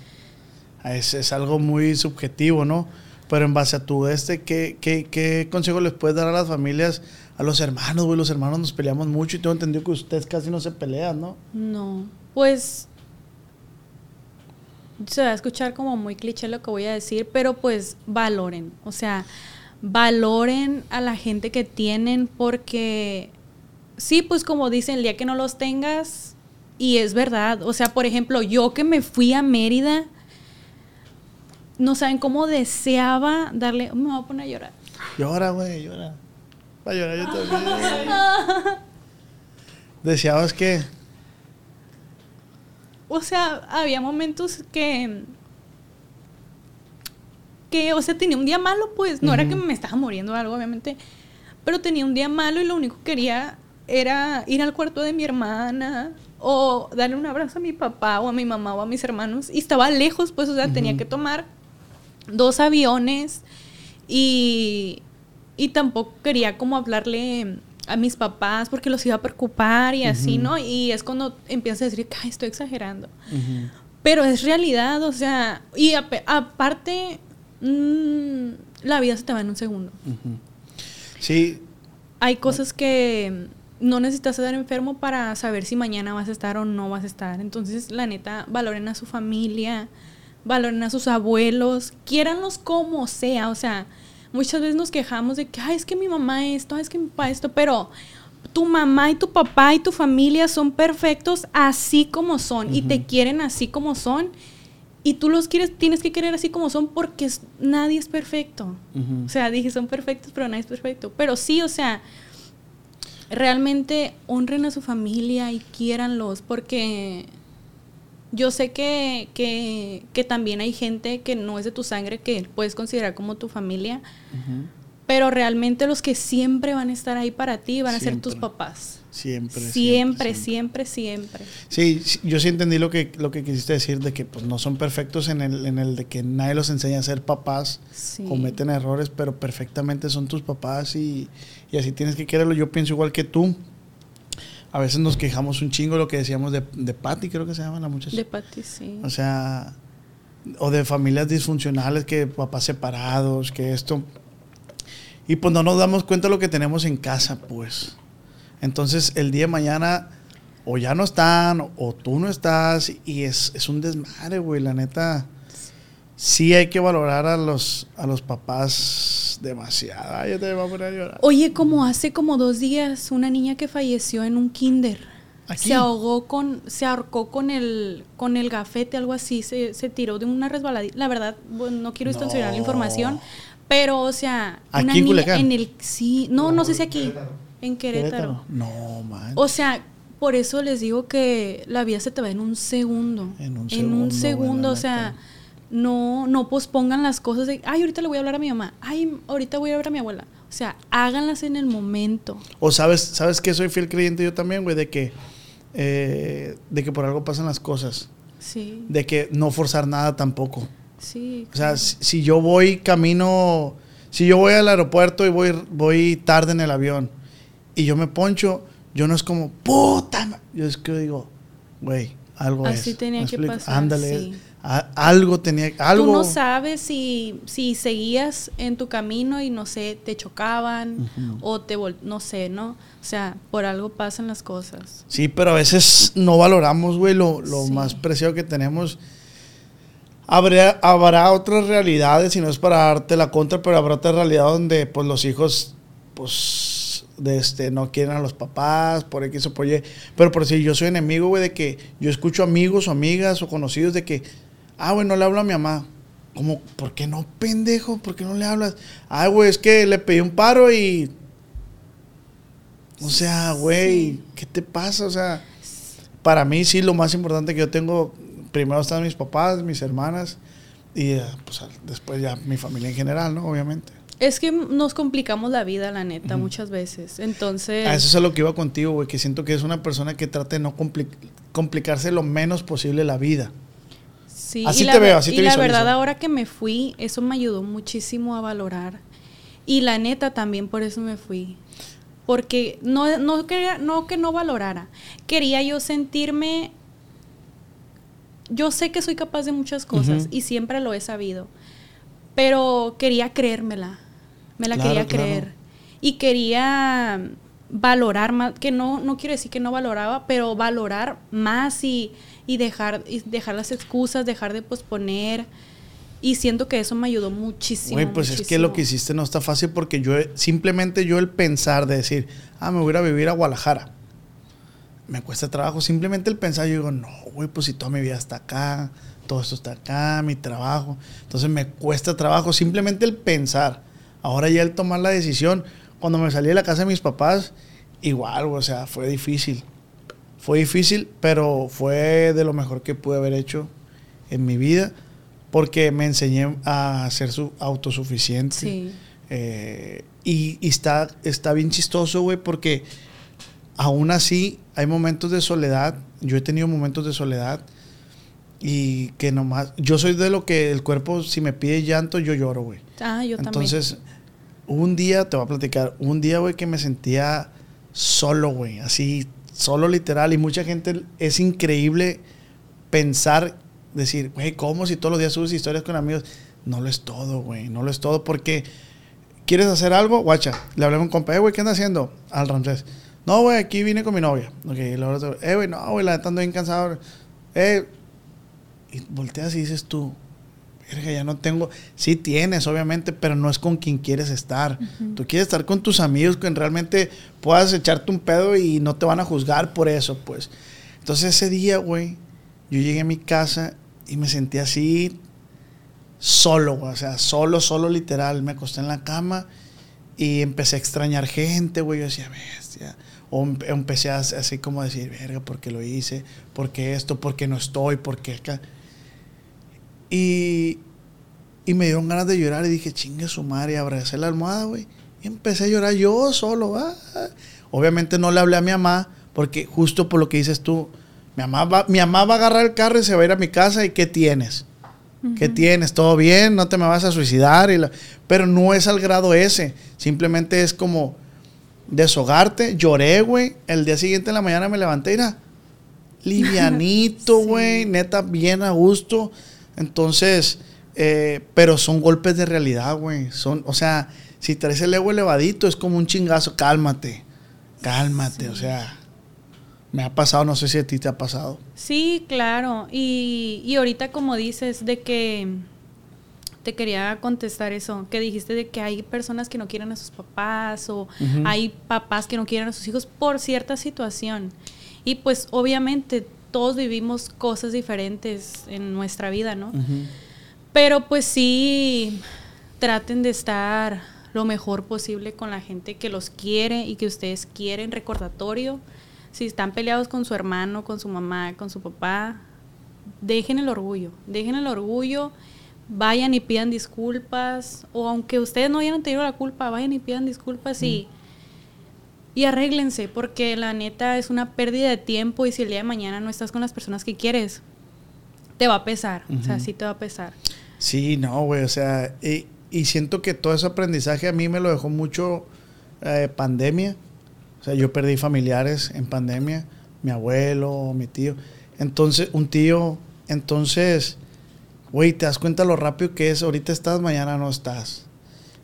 es, es algo muy subjetivo, ¿no? Pero en base a tu este, ¿qué, qué, qué consejo les puedes dar a las familias, a los hermanos, güey? Los hermanos nos peleamos mucho y tengo entendido que ustedes casi no se pelean, ¿no? No, pues se va a escuchar como muy cliché lo que voy a decir, pero pues valoren, o sea, valoren a la gente que tienen porque sí, pues como dicen, el día que no los tengas, y es verdad, o sea, por ejemplo, yo que me fui a Mérida, no saben cómo deseaba darle, me voy a poner a llorar. Llora, güey, llora. Va a llorar yo también. [laughs] Deseabas que... o sea, había momentos que que, o sea, tenía un día malo, pues, no era que me estaba muriendo o algo, obviamente, pero tenía un día malo y lo único que quería era ir al cuarto de mi hermana o darle un abrazo a mi papá o a mi mamá o a mis hermanos. Y estaba lejos, pues, o sea, tenía que tomar dos aviones y, y tampoco quería como hablarle a mis papás porque los iba a preocupar y así, ¿no? Y es cuando empiezas a decir, ay, estoy exagerando. Pero es realidad, o sea, y aparte, mm, la vida se te va en un segundo. Sí. Hay cosas que no necesitas estar enfermo para saber si mañana vas a estar o no vas a estar. Entonces, la neta, valoren a su familia, valoren a sus abuelos, quiéranlos como sea, o sea, muchas veces nos quejamos de que, ay, es que mi mamá esto, ay, es que mi papá esto, pero tu mamá y tu papá y tu familia son perfectos así como son y te quieren así como son y tú los quieres, tienes que querer así como son porque nadie es perfecto. O sea, dije, son perfectos, pero nadie es perfecto. Pero sí, o sea, realmente honren a su familia y quiéranlos porque yo sé que, que, también hay gente que no es de tu sangre que puedes considerar como tu familia, pero realmente los que siempre van a estar ahí para ti van a ser tus papás. Siempre siempre siempre, siempre, Sí, yo sí entendí lo que, lo que quisiste decir, de que pues, no son perfectos en el, en el de que nadie los enseña a ser papás, cometen errores, pero perfectamente son tus papás y, y así tienes que quererlo. Yo pienso igual que tú a veces nos quejamos un chingo lo que decíamos de, de Patty, creo que se llama la muchacha. De Patty, sí. O sea, o de familias disfuncionales, que papás separados, que esto. Y pues no nos damos cuenta de lo que tenemos en casa, pues. Entonces el día de mañana o ya no están o tú no estás y es, es un desmadre, güey, la neta. Sí hay que valorar a los, a los papás demasiada. Yo te voy a poner a llorar. Oye, como hace como dos días, una niña que falleció en un kinder. Se ahogó con, se ahorcó con el, con el gafete, algo así, se, tiró de una resbaladilla. La verdad, no quiero extensionar la información, pero, o sea, una niña en el, sí, no, no, sé si aquí, en Querétaro. No, man. O sea, por eso les digo que la vida se te va en un segundo. En un segundo. En un segundo, o sea no, no pospongan las cosas de, ay, ahorita le voy a hablar a mi mamá, ay, ahorita voy a ver a mi abuela. O sea, háganlas en el momento. O sabes, sabes que soy fiel creyente yo también, güey, de que, eh, de que por algo pasan las cosas. Sí. De que no forzar nada tampoco. Sí. O sea, si, yo voy camino, si yo voy al aeropuerto y voy, voy tarde en el avión y yo me poncho, yo no es como, puta, yo es que digo, güey, algo Así tenía que pasar. Ándale algo tenía, algo... Tú no sabes si, si seguías en tu camino y no sé, te chocaban o te, no sé, ¿no? O sea, por algo pasan las cosas. Sí, pero a veces no valoramos, güey, lo, más preciado que tenemos. Habrá, habrá otras realidades, y no es para darte la contra, pero habrá otra realidad donde, pues, los hijos, pues, de este, no quieren a los papás, por X o por Y. Pero por si yo soy enemigo, güey, de que yo escucho amigos o amigas o conocidos de que Ah, güey, no le hablo a mi mamá. ¿Cómo? ¿Por qué no, pendejo? ¿Por qué no le hablas? Ah, güey, es que le pedí un paro y. O sea, güey, ¿qué te pasa? O sea, para mí sí lo más importante que yo tengo, primero están mis papás, mis hermanas y eh, pues, después ya mi familia en general, ¿no? Obviamente. Es que nos complicamos la vida, la neta, muchas veces. Entonces... A eso es a lo que iba contigo, güey, que siento que es una persona que trata de no complicarse lo menos posible la vida. Sí, así y te veo, así te Y la verdad, ahora que me fui, eso me ayudó muchísimo a valorar. Y la neta también por eso me fui. Porque no, no, quería, no que no valorara. Quería yo sentirme. Yo sé que soy capaz de muchas cosas y siempre lo he sabido. Pero quería creérmela. Me la quería creer. Y quería valorar más, que no, no quiero decir que no valoraba, pero valorar más y y dejar, y dejar las excusas, dejar de posponer. Y siento que eso me ayudó muchísimo. Güey, pues es que lo que hiciste no está fácil porque yo, simplemente yo el pensar de decir, ah, me voy a vivir a Guadalajara. Me cuesta trabajo. Simplemente el pensar, yo digo, no, güey, pues si toda mi vida está acá, todo esto está acá, mi trabajo. Entonces me cuesta trabajo. Simplemente el pensar. Ahora ya el tomar la decisión. Cuando me salí de la casa de mis papás, igual, o sea, fue difícil. Fue difícil, pero fue de lo mejor que pude haber hecho en mi vida porque me enseñé a ser su autosuficiente. Sí. Eh, y, y está, está bien chistoso, güey, porque aún así hay momentos de soledad. Yo he tenido momentos de soledad y que nomás, yo soy de lo que el cuerpo, si me pide llanto, yo lloro, güey. Ah, yo también. Entonces, un día, te voy a platicar, un día, güey, que me sentía solo, güey, así, solo literal. Y mucha gente, es increíble pensar, decir, güey, ¿cómo si todos los días subes historias con amigos? No lo es todo, güey, no lo es todo, porque quieres hacer algo, guacha, le hablé a un compa, eh, güey, ¿qué anda haciendo? Al Ramsés. No, güey, aquí vine con mi novia. Ok, y luego, eh, güey, no, güey, la neta ando bien cansado. Eh, y volteas y dices tú, verga, ya no tengo. Sí tienes, obviamente, pero no es con quien quieres estar. Tú quieres estar con tus amigos, que realmente puedas echarte un pedo y no te van a juzgar por eso, pues. Entonces ese día, güey, yo llegué a mi casa y me sentí así solo, güey. O sea, solo, solo literal. Me acosté en la cama y empecé a extrañar gente, güey. Yo decía, bestia. O em- empecé a, así como a decir, verga, ¿por qué lo hice? ¿Por qué esto? ¿Por qué no estoy? ¿Por qué acá? Y, y me dieron ganas de llorar y dije, chingue su madre, abracé la almohada, güey. Y empecé a llorar yo solo. ah. Obviamente no le hablé a mi mamá, porque justo por lo que dices tú, mi mamá, va, mi mamá va a agarrar el carro y se va a ir a mi casa y ¿qué tienes? ¿Qué tienes? ¿Todo bien? ¿No te me vas a suicidar? Y la- Pero no es al grado ese. Simplemente es como deshogarte. Lloré, güey. El día siguiente en la mañana me levanté y era livianito, [laughs] Sí. güey. Neta, bien a gusto. Entonces, eh, pero son golpes de realidad, güey. Son, o sea, si traes el ego elevadito, es como un chingazo. Cálmate. Cálmate, o sea. Me ha pasado, no sé si a ti te ha pasado. Sí, claro. Y, y ahorita como dices de que te quería contestar eso, que dijiste de que hay personas que no quieren a sus papás o hay papás que no quieren a sus hijos por cierta situación. Y pues obviamente todos vivimos cosas diferentes en nuestra vida, ¿no? Pero pues sí, traten de estar lo mejor posible con la gente que los quiere y que ustedes quieren. Recordatorio, si están peleados con su hermano, con su mamá, con su papá, dejen el orgullo, dejen el orgullo, vayan y pidan disculpas, o aunque ustedes no hayan tenido la culpa, vayan y pidan disculpas y, y arréglense, porque la neta es una pérdida de tiempo y si el día de mañana no estás con las personas que quieres, te va a pesar, o sea, sí te va a pesar. Sí, no, güey, o sea, y, y siento que todo ese aprendizaje a mí me lo dejó mucho eh, pandemia. O sea, yo perdí familiares en pandemia, mi abuelo, mi tío. Entonces, un tío, entonces, güey, te das cuenta lo rápido que es, ahorita estás, mañana no estás.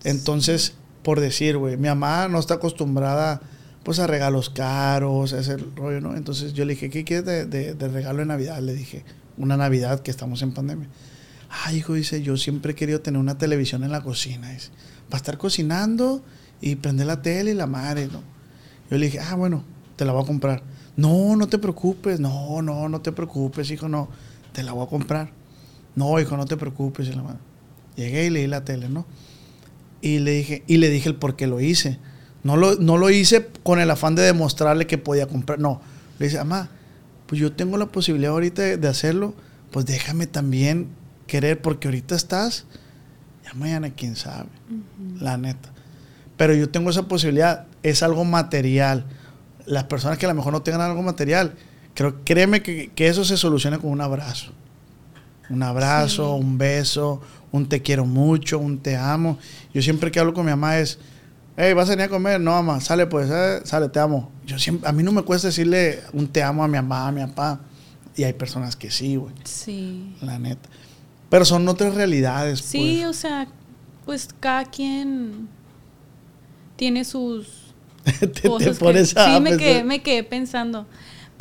Entonces, por decir, güey, mi mamá no está acostumbrada pues a regalos caros, ese rollo, ¿no? Entonces yo le dije, ¿qué quieres de, de- de regalo de Navidad? Le dije, una Navidad que estamos en pandemia. Ay, hijo, dice, yo siempre he querido tener una televisión en la cocina. Dice, para estar cocinando y prender la tele y la madre, ¿no? Yo le dije, ah, bueno, te la voy a comprar. No, no te preocupes, no, no, no te preocupes, hijo, no, te la voy a comprar. No, hijo, no te preocupes, y la madre. Llegué y leí la tele, ¿no? Y le dije, y le dije el por qué lo hice. No lo, no lo hice con el afán de demostrarle que podía comprar. No. Le dije, mamá, pues yo tengo la posibilidad ahorita de, de hacerlo. Pues déjame también querer, porque ahorita estás. Ya mañana quién sabe. La neta. Pero yo tengo esa posibilidad. Es algo material. Las personas que a lo mejor no tengan algo material, creo, créeme que, que eso se soluciona con un abrazo. Un abrazo, Sí. un beso, un te quiero mucho, un te amo. Yo siempre que hablo con mi mamá es, hey, ¿vas a venir a comer? No, mamá, sale pues, eh, sale, te amo. Yo siempre, a mí no me cuesta decirle un te amo a mi mamá, a mi papá. Y hay personas que sí, güey, Sí. la neta. Pero son otras realidades, Sí, pues. o sea, pues cada quien tiene sus [laughs] te, te cosas que- pones a sí, me quedé, me quedé pensando.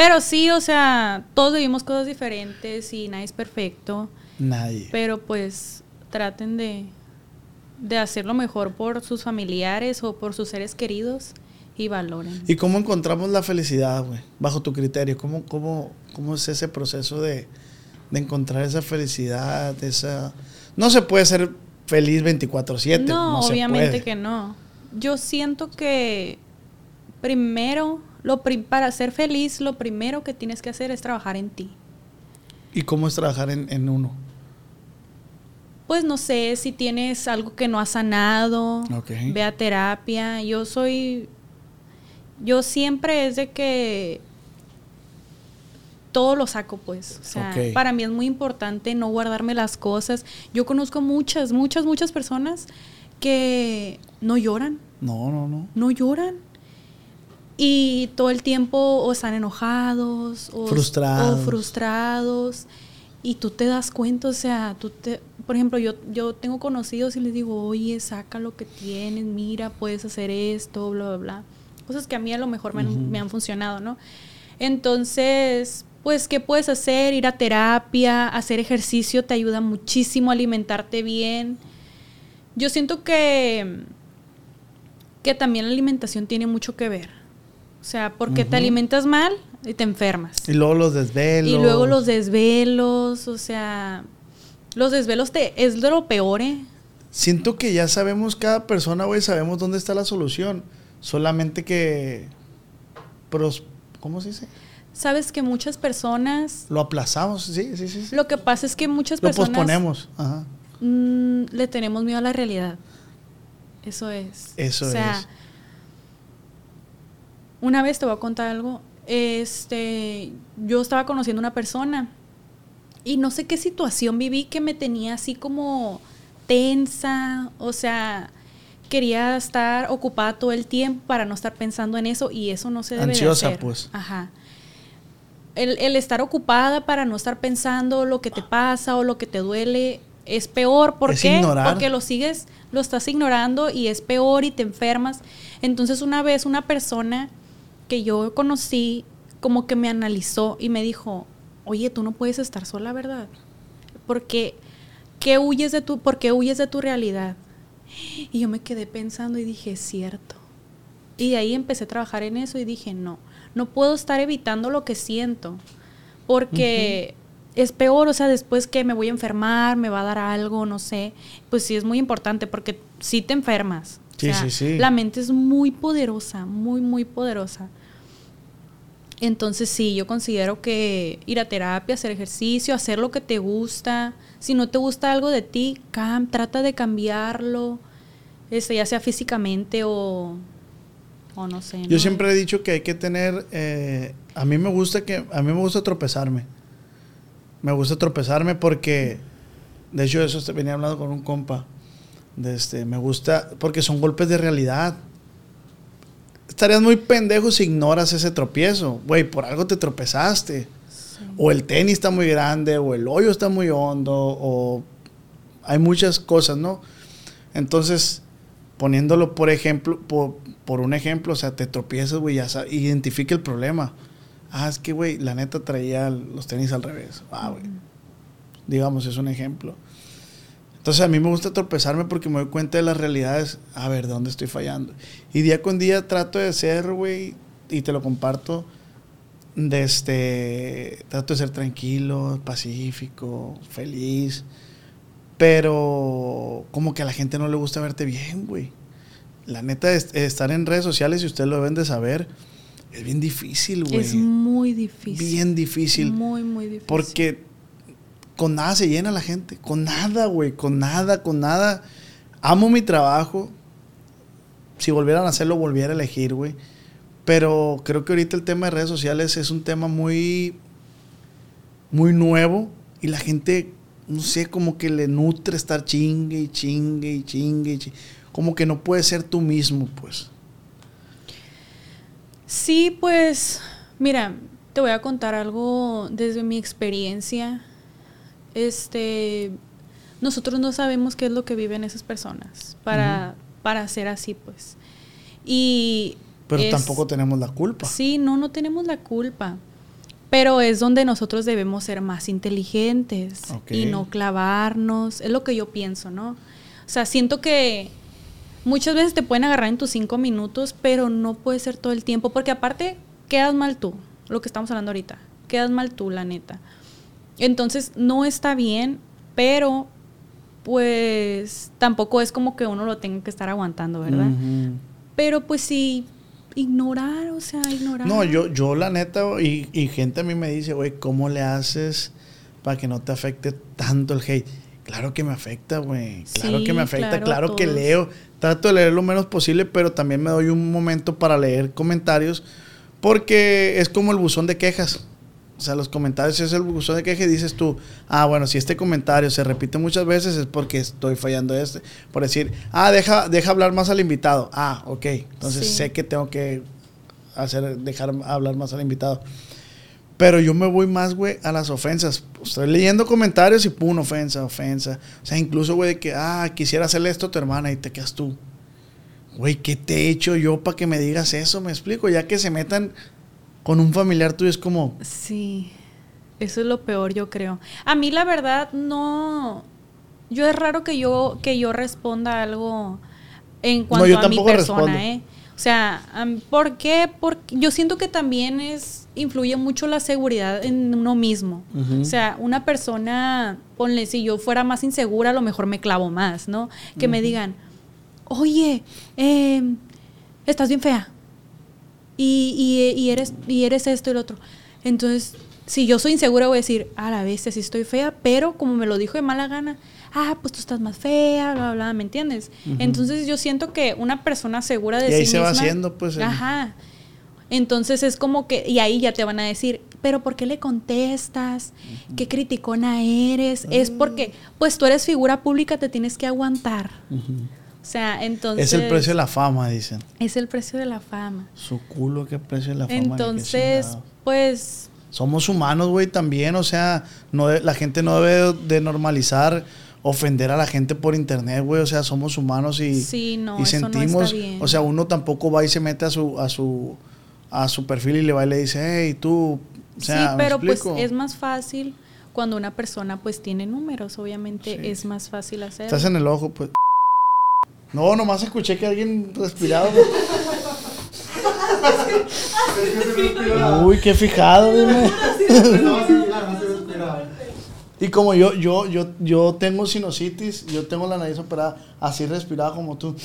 Pero sí, o sea, todos vivimos cosas diferentes y nadie es perfecto. Nadie. Pero pues traten de, de hacer lo mejor por sus familiares o por sus seres queridos y valoren. ¿Y cómo encontramos la felicidad, güey? Bajo tu criterio, ¿cómo, cómo, cómo es ese proceso de, de encontrar esa felicidad, esa... No se puede ser feliz 24/7. No, no se obviamente puede. que no. Yo siento que primero Lo para ser feliz, lo primero que tienes que hacer es trabajar en ti. ¿Y cómo es trabajar en, en uno? Pues no sé si tienes algo que no has sanado, Ok. ve a terapia. Yo soy, yo siempre es de que todo lo saco, pues. O sea, Ok. para mí es muy importante no guardarme las cosas. Yo conozco muchas, muchas, muchas personas que no lloran, No, no, no. no lloran. Y todo el tiempo o están enojados o Frustrados. o frustrados. Y tú te das cuenta, o sea, tú te, por ejemplo, yo, yo tengo conocidos y les digo, oye, saca lo que tienes, mira, puedes hacer esto, bla, bla, bla. Cosas que a mí a lo mejor me, me han funcionado, ¿no? Entonces, pues, ¿qué puedes hacer? Ir a terapia, hacer ejercicio te ayuda muchísimo a alimentarte bien. Yo siento que, que también la alimentación tiene mucho que ver. O sea, porque te alimentas mal y te enfermas. Y luego los desvelos. Y luego los desvelos, o sea, los desvelos te, es de lo peor, ¿eh? Siento que ya sabemos cada persona, güey, sabemos dónde está la solución. Solamente que... Pros, ¿Cómo se dice? Sabes que muchas personas, Lo aplazamos, sí, sí, sí. sí. lo que pasa es que muchas Lo personas posponemos. Ajá. mm, le tenemos miedo a la realidad. Eso es. Eso o sea, es. Una vez te voy a contar algo. Este, yo estaba conociendo una persona y no sé qué situación viví que me tenía así como tensa, o sea, quería estar ocupada todo el tiempo para no estar pensando en eso y eso no se debe Ansiosa, de hacer. pues. Ajá. El, el estar ocupada para no estar pensando lo que te pasa o lo que te duele es peor. ¿Por Es qué? ignorar. Porque lo sigues, lo estás ignorando y es peor y te enfermas. Entonces una vez una persona que yo conocí como que me analizó y me dijo, oye, tú no puedes estar sola, ¿verdad? Porque, ¿qué huyes de tu, ¿por qué huyes de tu realidad? Y yo me quedé pensando y dije, es cierto. Y de ahí empecé a trabajar en eso y dije, no, no puedo estar evitando lo que siento. Porque es peor, o sea, después que me voy a enfermar, me va a dar algo, no sé. Pues sí es muy importante porque sí te enfermas. O Sí, sea, sí, sí. La mente es muy poderosa, muy, muy poderosa. Entonces sí, yo considero que ir a terapia, hacer ejercicio, hacer lo que te gusta. Si no te gusta algo de ti, cam trata de cambiarlo, este, ya sea físicamente o, o no sé. Yo siempre he dicho que hay que tener... eh, a mí me gusta que... A mí me gusta tropezarme. Me gusta tropezarme porque... De hecho, eso venía hablando con un compa. De este, me gusta... Porque son golpes de realidad. Estarías muy pendejo si ignoras ese tropiezo. Güey, por algo te tropezaste. O el tenis está muy grande, o el hoyo está muy hondo, o hay muchas cosas, ¿no? Entonces, poniéndolo por ejemplo, por, por un ejemplo, o sea, te tropiezas, güey, ya sabes, identifica el problema. Ah, es que, güey, la neta traía los tenis al revés. Ah, güey. Digamos, es un ejemplo. Entonces a mí me gusta tropezarme porque me doy cuenta de las realidades, a ver, ¿de dónde estoy fallando? Y día con día trato de ser, güey, y te lo comparto, de este, trato de ser tranquilo, pacífico, feliz, pero como que a la gente no le gusta verte bien, güey. La neta, es, estar en redes sociales, y ustedes lo deben de saber, es bien difícil, güey. Es muy difícil. Bien difícil. Muy, muy difícil. Porque con nada se llena la gente. Con nada, güey. Con nada, con nada. Amo mi trabajo. Si volvieran a hacerlo, volviera a elegir, güey. Pero creo que ahorita el tema de redes sociales es un tema muy, muy nuevo. Y la gente, no sé, como que le nutre estar chingue y chingue y chingue y chingue. Como que no puedes ser tú mismo, pues. Sí, pues, mira, te voy a contar algo desde mi experiencia. Este, nosotros no sabemos qué es lo que viven esas personas para, para ser así, pues. Y Pero es- tampoco tenemos la culpa. Sí, no, no tenemos la culpa. Pero es donde nosotros debemos ser más inteligentes y no clavarnos. Es lo que yo pienso, ¿no? O sea, siento que muchas veces te pueden agarrar en tus cinco minutos, pero no puede ser todo el tiempo. Porque aparte, quedas mal tú, lo que estamos hablando ahorita. Quedas mal tú, la neta. Entonces, no está bien, pero pues tampoco es como que uno lo tenga que estar aguantando, ¿verdad? Pero pues si ignorar, o sea, ignorar. No, yo, yo la neta, y, y gente a mí me dice, güey, ¿cómo le haces para que no te afecte tanto el hate? Claro que me afecta, güey. Claro Sí, que me afecta, claro, claro, que leo. Trato de leer lo menos posible, pero también me doy un momento para leer comentarios, porque es como el buzón de quejas. O sea, los comentarios es el buzón de quejas y dices tú, ah, bueno, si este comentario se repite muchas veces es porque estoy fallando este. Por decir, ah, deja, deja hablar más al invitado. Ah, ok. Entonces Sí. sé que tengo que hacer, dejar hablar más al invitado. Pero yo me voy más, güey, a las ofensas. Estoy leyendo comentarios y pum, ofensa, ofensa. O sea, incluso, güey, que, ah, quisiera hacerle esto a tu hermana y te quedas tú. Güey, ¿qué te he hecho yo para que me digas eso? Me explico, ya que se metan con un familiar tuyo es como, Sí, eso es lo peor, yo creo. A mí la verdad no, yo es raro que yo que yo responda algo en cuanto yo a mi persona, respondo. ¿eh? O sea, ¿por qué? Porque yo siento que también es influye mucho la seguridad en uno mismo. O sea, una persona, ponle, si yo fuera más insegura, a lo mejor me clavo más, ¿no? Que me digan, oye, em, estás bien fea y, y- y eres, y eres esto y lo otro. Entonces, si yo soy insegura, voy a decir, a la vez, sí estoy fea, pero como me lo dijo de mala gana, ah, pues tú estás más fea, bla, bla, ¿me entiendes? Entonces, yo siento que una persona segura de Y ahí sí se va misma- haciendo, pues, el- Ajá. Entonces es como que, y ahí ya te van a decir, pero ¿por qué le contestas? ¿Qué criticona eres? Es porque, pues tú eres figura pública, te tienes que aguantar. O sea, entonces... es el precio de la fama, dicen. Es el precio de la fama. Su culo, qué precio de la fama. Entonces, pues, Somos humanos, güey, también. O sea, no de- la gente no debe de normalizar ofender a la gente por internet, güey. O sea, somos humanos y, Sí, no, y no sentimos. O sea, uno tampoco va y se mete a su, a su, a su perfil y le va y le dice, hey, tú. O sea, sí, ¿me pero pues es más fácil cuando una persona pues tiene números, obviamente Sí. es más fácil hacerlo. Estás en el ojo, pues. No, nomás escuché que alguien respiraba. [laughs] Uy, qué fijado, dime. Y como yo, yo, yo, yo tengo sinusitis, yo tengo la nariz operada, así respiraba como tú. [laughs]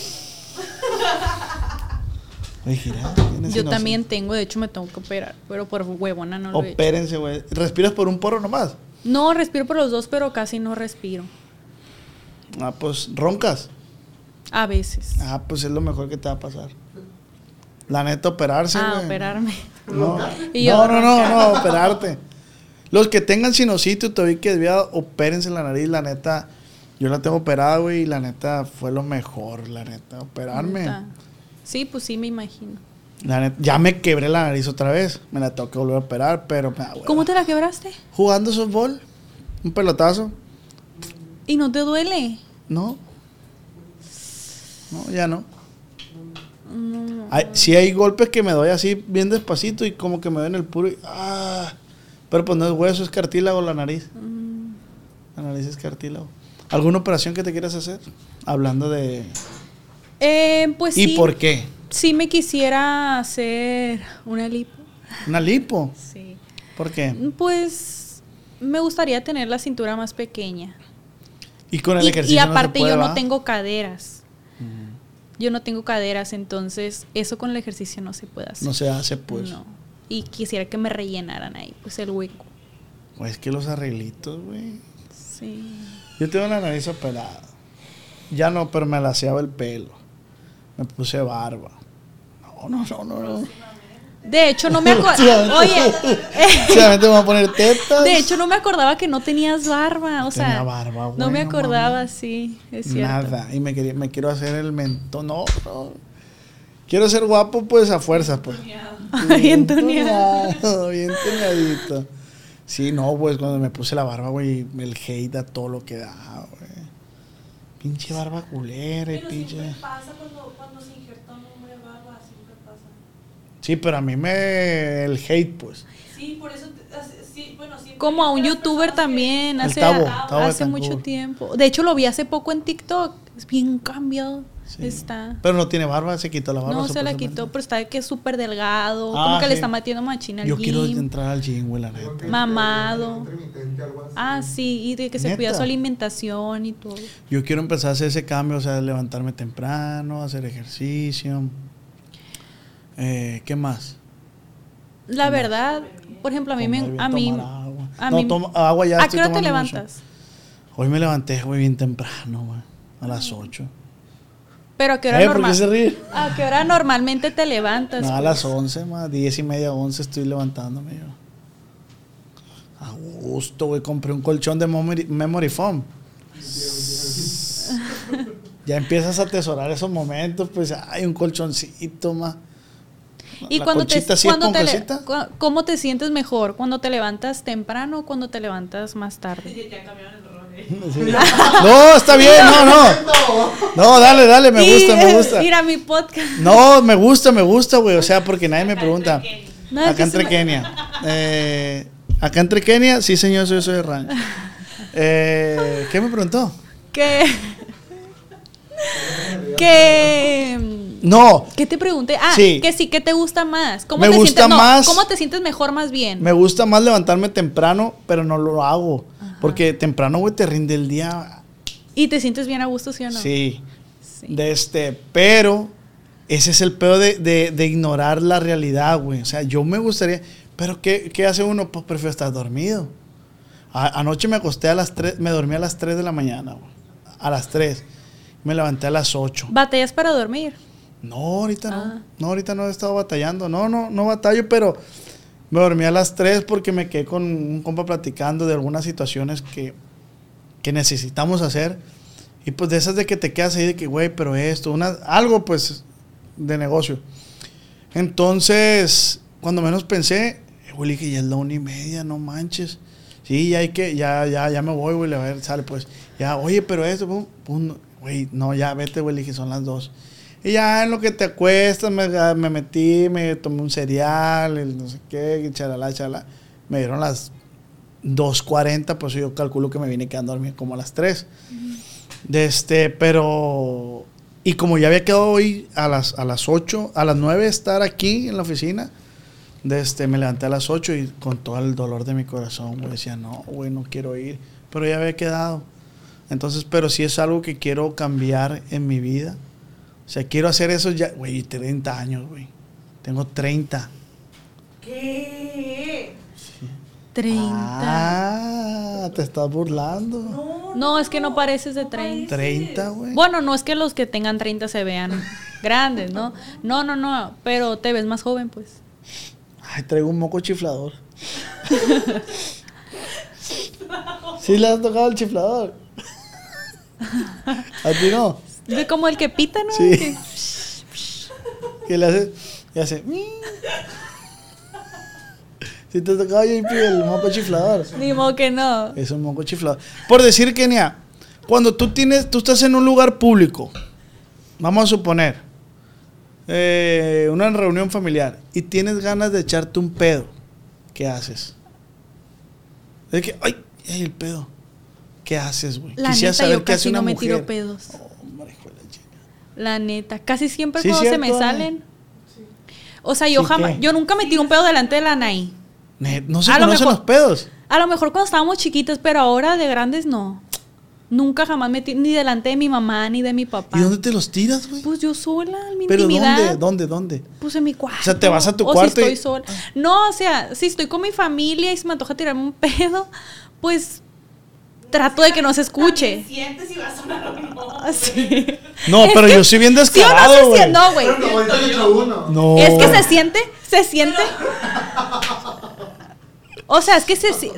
Oye, gira, ¿tienes Yo también tengo, de hecho me tengo que operar, pero por huevona no lo. Opérense, güey. ¿Respiras por un porro nomás? No, respiro por los dos, pero casi no respiro. Ah, pues roncas. A veces. Ah, pues es lo mejor que te va a pasar. La neta, operarse, ah, operarme. No, [laughs] Y no, no, no, no, operarte. Los que tengan sinusitis o te que desviado, opérense la nariz, la neta. Yo la tengo operada, güey, y la neta fue lo mejor, la neta, operarme. Sí, pues sí, me imagino. La neta, ya me quebré la nariz otra vez, me la tengo que volver a operar, pero me da. ¿Cómo te la quebraste? Jugando softball, un pelotazo, ¿Y no te duele? no. No, ya no. Hay, sí hay golpes que me doy así bien despacito y como que me doy en el puro y, ah, pero pues no es hueso, es cartílago la nariz. La nariz es cartílago. ¿Alguna operación que te quieras hacer? Hablando de... Eh, pues ¿Y sí. por qué? Sí me quisiera hacer una lipo. ¿Una lipo? Sí. ¿Por qué? Pues me gustaría tener la cintura más pequeña. Y con el Y, ejercicio y no se aparte puede, yo no tengo caderas. Yo no tengo caderas, entonces eso con el ejercicio no se puede hacer. No se hace, pues. No. Y quisiera que me rellenaran ahí, pues el hueco. Pues es que los arreglitos, güey. Sí. Yo tengo la nariz operada. Ya no, pero me laseaba el pelo. Me puse barba. No, no, no, no. no. De hecho, no me. Últimamente. [laughs] Oye, [laughs] Últimamente me voy a poner tetas. de hecho, no me acordaba que no tenías barba. O sea, Tenía barba, güey, no me acordaba, sí, es cierto. Nada. Y me, quería, me quiero hacer el mentón. No, no. Quiero ser guapo, pues a fuerza, pues. [laughs] Bien tuneado. Bien tuneadito. Sí, no, pues cuando me puse la barba, güey, el hate a todo lo que da, güey. Pinche barba culera pinche. siempre pasa cuando, cuando se injerta un hombre barba, siempre pasa. Sí, pero a mí me. El hate, pues. Sí, por eso, sí, bueno, siempre Como a un youtuber también, hace, Tabo, a- Tabo hace mucho tiempo. De hecho, lo vi hace poco en TikTok. Es bien cambiado. Sí. Está. Pero no tiene barba, se quitó la barba. No, se la quitó, pero está de que es súper delgado. Ah, como que sí. le está metiendo machina al Yo quiero entrar al gym, güey, la neta. Mamado. Ah, sí, y de que se cuida su alimentación y todo. Yo quiero empezar a hacer ese cambio, o sea, levantarme temprano, hacer ejercicio. Eh, ¿Qué más? La verdad, por ejemplo, a mí me... Bien, A mí, agua. a no, mí- toma- agua ya ¿A qué hora te mucho. levantas? Hoy me levanté, güey, bien temprano, güey. A las 8. Pero ¿a qué hora ¿Eh? ¿Por qué normal? se ríe? ¿A qué hora normalmente te levantas? No, a las 11, más 10 y media, 11 estoy levantándome yo. A gusto, güey. Compré un colchón de memory, memory foam. [laughs] ya empiezas a atesorar esos momentos, pues hay un colchoncito más. ¿Y La cuando te, así cuando te cómo te sientes mejor? ¿Cuando te levantas temprano o cuando te levantas más tarde? Ya cambiaron el rol. ¿eh? [laughs] Sí. [laughs] No, está bien, no, no. [laughs] No, dale, dale, me gusta, me gusta. Mira mi podcast. No, me gusta, me gusta, güey. O sea, porque nadie me pregunta. Acá entre Kenia. Eh, acá entre Kenia, sí, señor, soy, soy de rancho. Eh, ¿Qué me preguntó? Que... que... No, ¿Qué te pregunté? Ah, Sí. que sí, ¿qué te gusta más? ¿Cómo Me te gusta sientes, no, más- ¿Cómo te sientes mejor más bien? me gusta más levantarme temprano, pero no lo hago. Porque temprano, güey, te rinde el día. ¿Y te sientes bien a gusto, sí o no? Sí. Sí. De este, pero ese es el peor de, de- de ignorar la realidad, güey. O sea, yo me gustaría. Pero ¿qué, qué hace uno? Pues prefiero estar dormido. A- anoche me acosté a las 3, me dormí a las 3 de la mañana, güey. A las 3. Me levanté a las 8. ¿Batallas para dormir? No, ahorita no. Ah. No, ahorita no he estado batallando. No, no, no batallo, pero me dormí a las 3 porque me quedé con un compa platicando de algunas situaciones que, que necesitamos hacer. Y pues de esas de que te quedas ahí de que, güey, pero esto, una, algo pues de negocio. Entonces, cuando menos pensé, güey, dije, ya es la una y media, no manches. Sí, ya hay que, ya, ya, ya me voy, güey, a ver, sale pues. Ya, oye, pero esto, güey, no, ya vete, güey, dije, son las dos. Y ya en lo que te acuestas, me, me metí, me tomé un cereal, el no sé qué, y chalala, chalala. Me dieron las 2.40, pues yo calculo que me vine quedando a dormir como a las 3. De este, pero. Y como ya había quedado hoy a las, a las 8, a las 9 estar aquí en la oficina, de este, me levanté a las 8 y con todo el dolor de mi corazón, güey, decía, no, güey, no quiero ir. Pero ya había quedado. Entonces, pero sí es algo que quiero cambiar en mi vida. O sea, quiero hacer eso ya, güey, 30 años, güey. Tengo 30. ¿Qué? 30. Ah, te estás burlando. No, No, es que no pareces de 30. 30, güey. Bueno, no es que los que tengan 30 se vean [laughs] grandes, ¿no? No, no, no, pero te ves más joven, pues. Ay, traigo un moco chiflador. [laughs] ¿Sí le has tocado el chiflador? [laughs] ¿A ti no? Es como el que pita, ¿no? Sí. Que- [laughs] Que le hace... Y hace... Si te ha tocado JP el moco chiflador. Ni modo que no. Es un moco chiflador. Por decir, Kenia, cuando tú tienes, tú estás en un lugar público, vamos a suponer, eh, una reunión familiar, y tienes ganas de echarte un pedo, ¿qué haces? Es que, ay, ay, el pedo. ¿Qué haces, güey? Quisiera neta, saber yo qué hace casi una no me mujer. tiro pedos. Hombre, hijo de la chica. La neta. Casi siempre Sí, cuando se me salen. O sea, yo Sí, jamás, ¿qué? yo nunca me tiro un pedo delante de la Anaí. Ne- No se A lo conocen mejor- los pedos. A lo mejor cuando estábamos chiquitos, pero ahora de grandes no. Nunca jamás me tiro ni delante de mi mamá ni de mi papá. ¿Y dónde te los tiras, güey? Pues yo sola, en mi ¿Pero intimidad. dónde? ¿Dónde? ¿Dónde? Pues en mi cuarto. O sea, te vas a tu o cuarto Si estoy y- sola. No, o sea, si estoy con mi familia y se me antoja tirarme un [laughs] pedo, pues trato de que no se escuche. sientes si va a sonar o no. Así. No, Es pero que- yo soy bien ¿Sí o no descarado, se güey. No, güey. No. Es que se siente, se siente. O sea, es que se, si-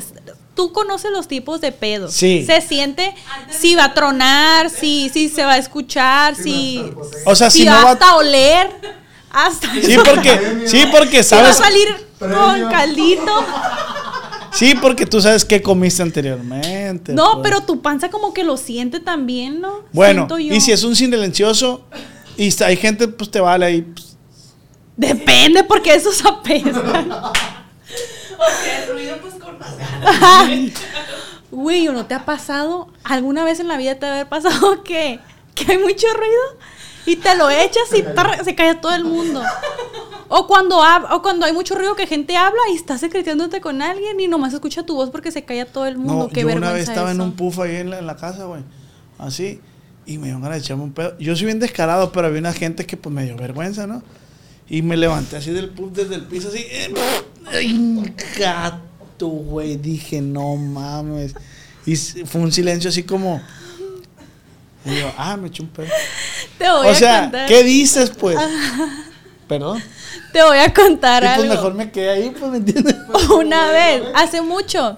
tú conoces los tipos de pedos. Sí. Se siente si va a tronar, si, si se va a escuchar, si, O sea, si si no va hasta a oler. Hasta Sí, porque, [laughs] sí, porque si va a sabes. salir con caldito. Sí, porque tú sabes qué comiste anteriormente. No, pues. pero tu panza como que lo siente también, ¿no? Bueno, y si es un silencioso y está- hay gente, pues te vale ahí. pues, Depende porque esos apestan. [laughs] O sea, el ruido pues con más ganas. [laughs] Güey, ¿o no te ha pasado? ¿Alguna vez en la vida te ha haber pasado [laughs] que, que hay mucho ruido? Y te lo echas y tar- se calla todo el mundo. O cuando, hab- o cuando hay mucho ruido que gente habla y estás secretiándote con alguien y nomás escucha tu voz porque se calla todo el mundo. No, Qué yo una vergüenza vez estaba en un puff ahí en la, en la casa, güey. Así. Y me dio ganas de echarme un pedo. Yo soy bien descarado, pero había una gente que pues me dio vergüenza, ¿no? Y me levanté así del pub desde el piso, así. eh, ¡Ay, gato, güey! Dije, no mames. Y fue un silencio así como. Y yo, ah, me eché un pedo. Te voy O a sea. ¿qué dices, pues? [laughs] Perdón. Te voy a contar Y pues algo. mejor me quedé ahí, pues, ¿me entiendes? [laughs] Una vez, hace mucho,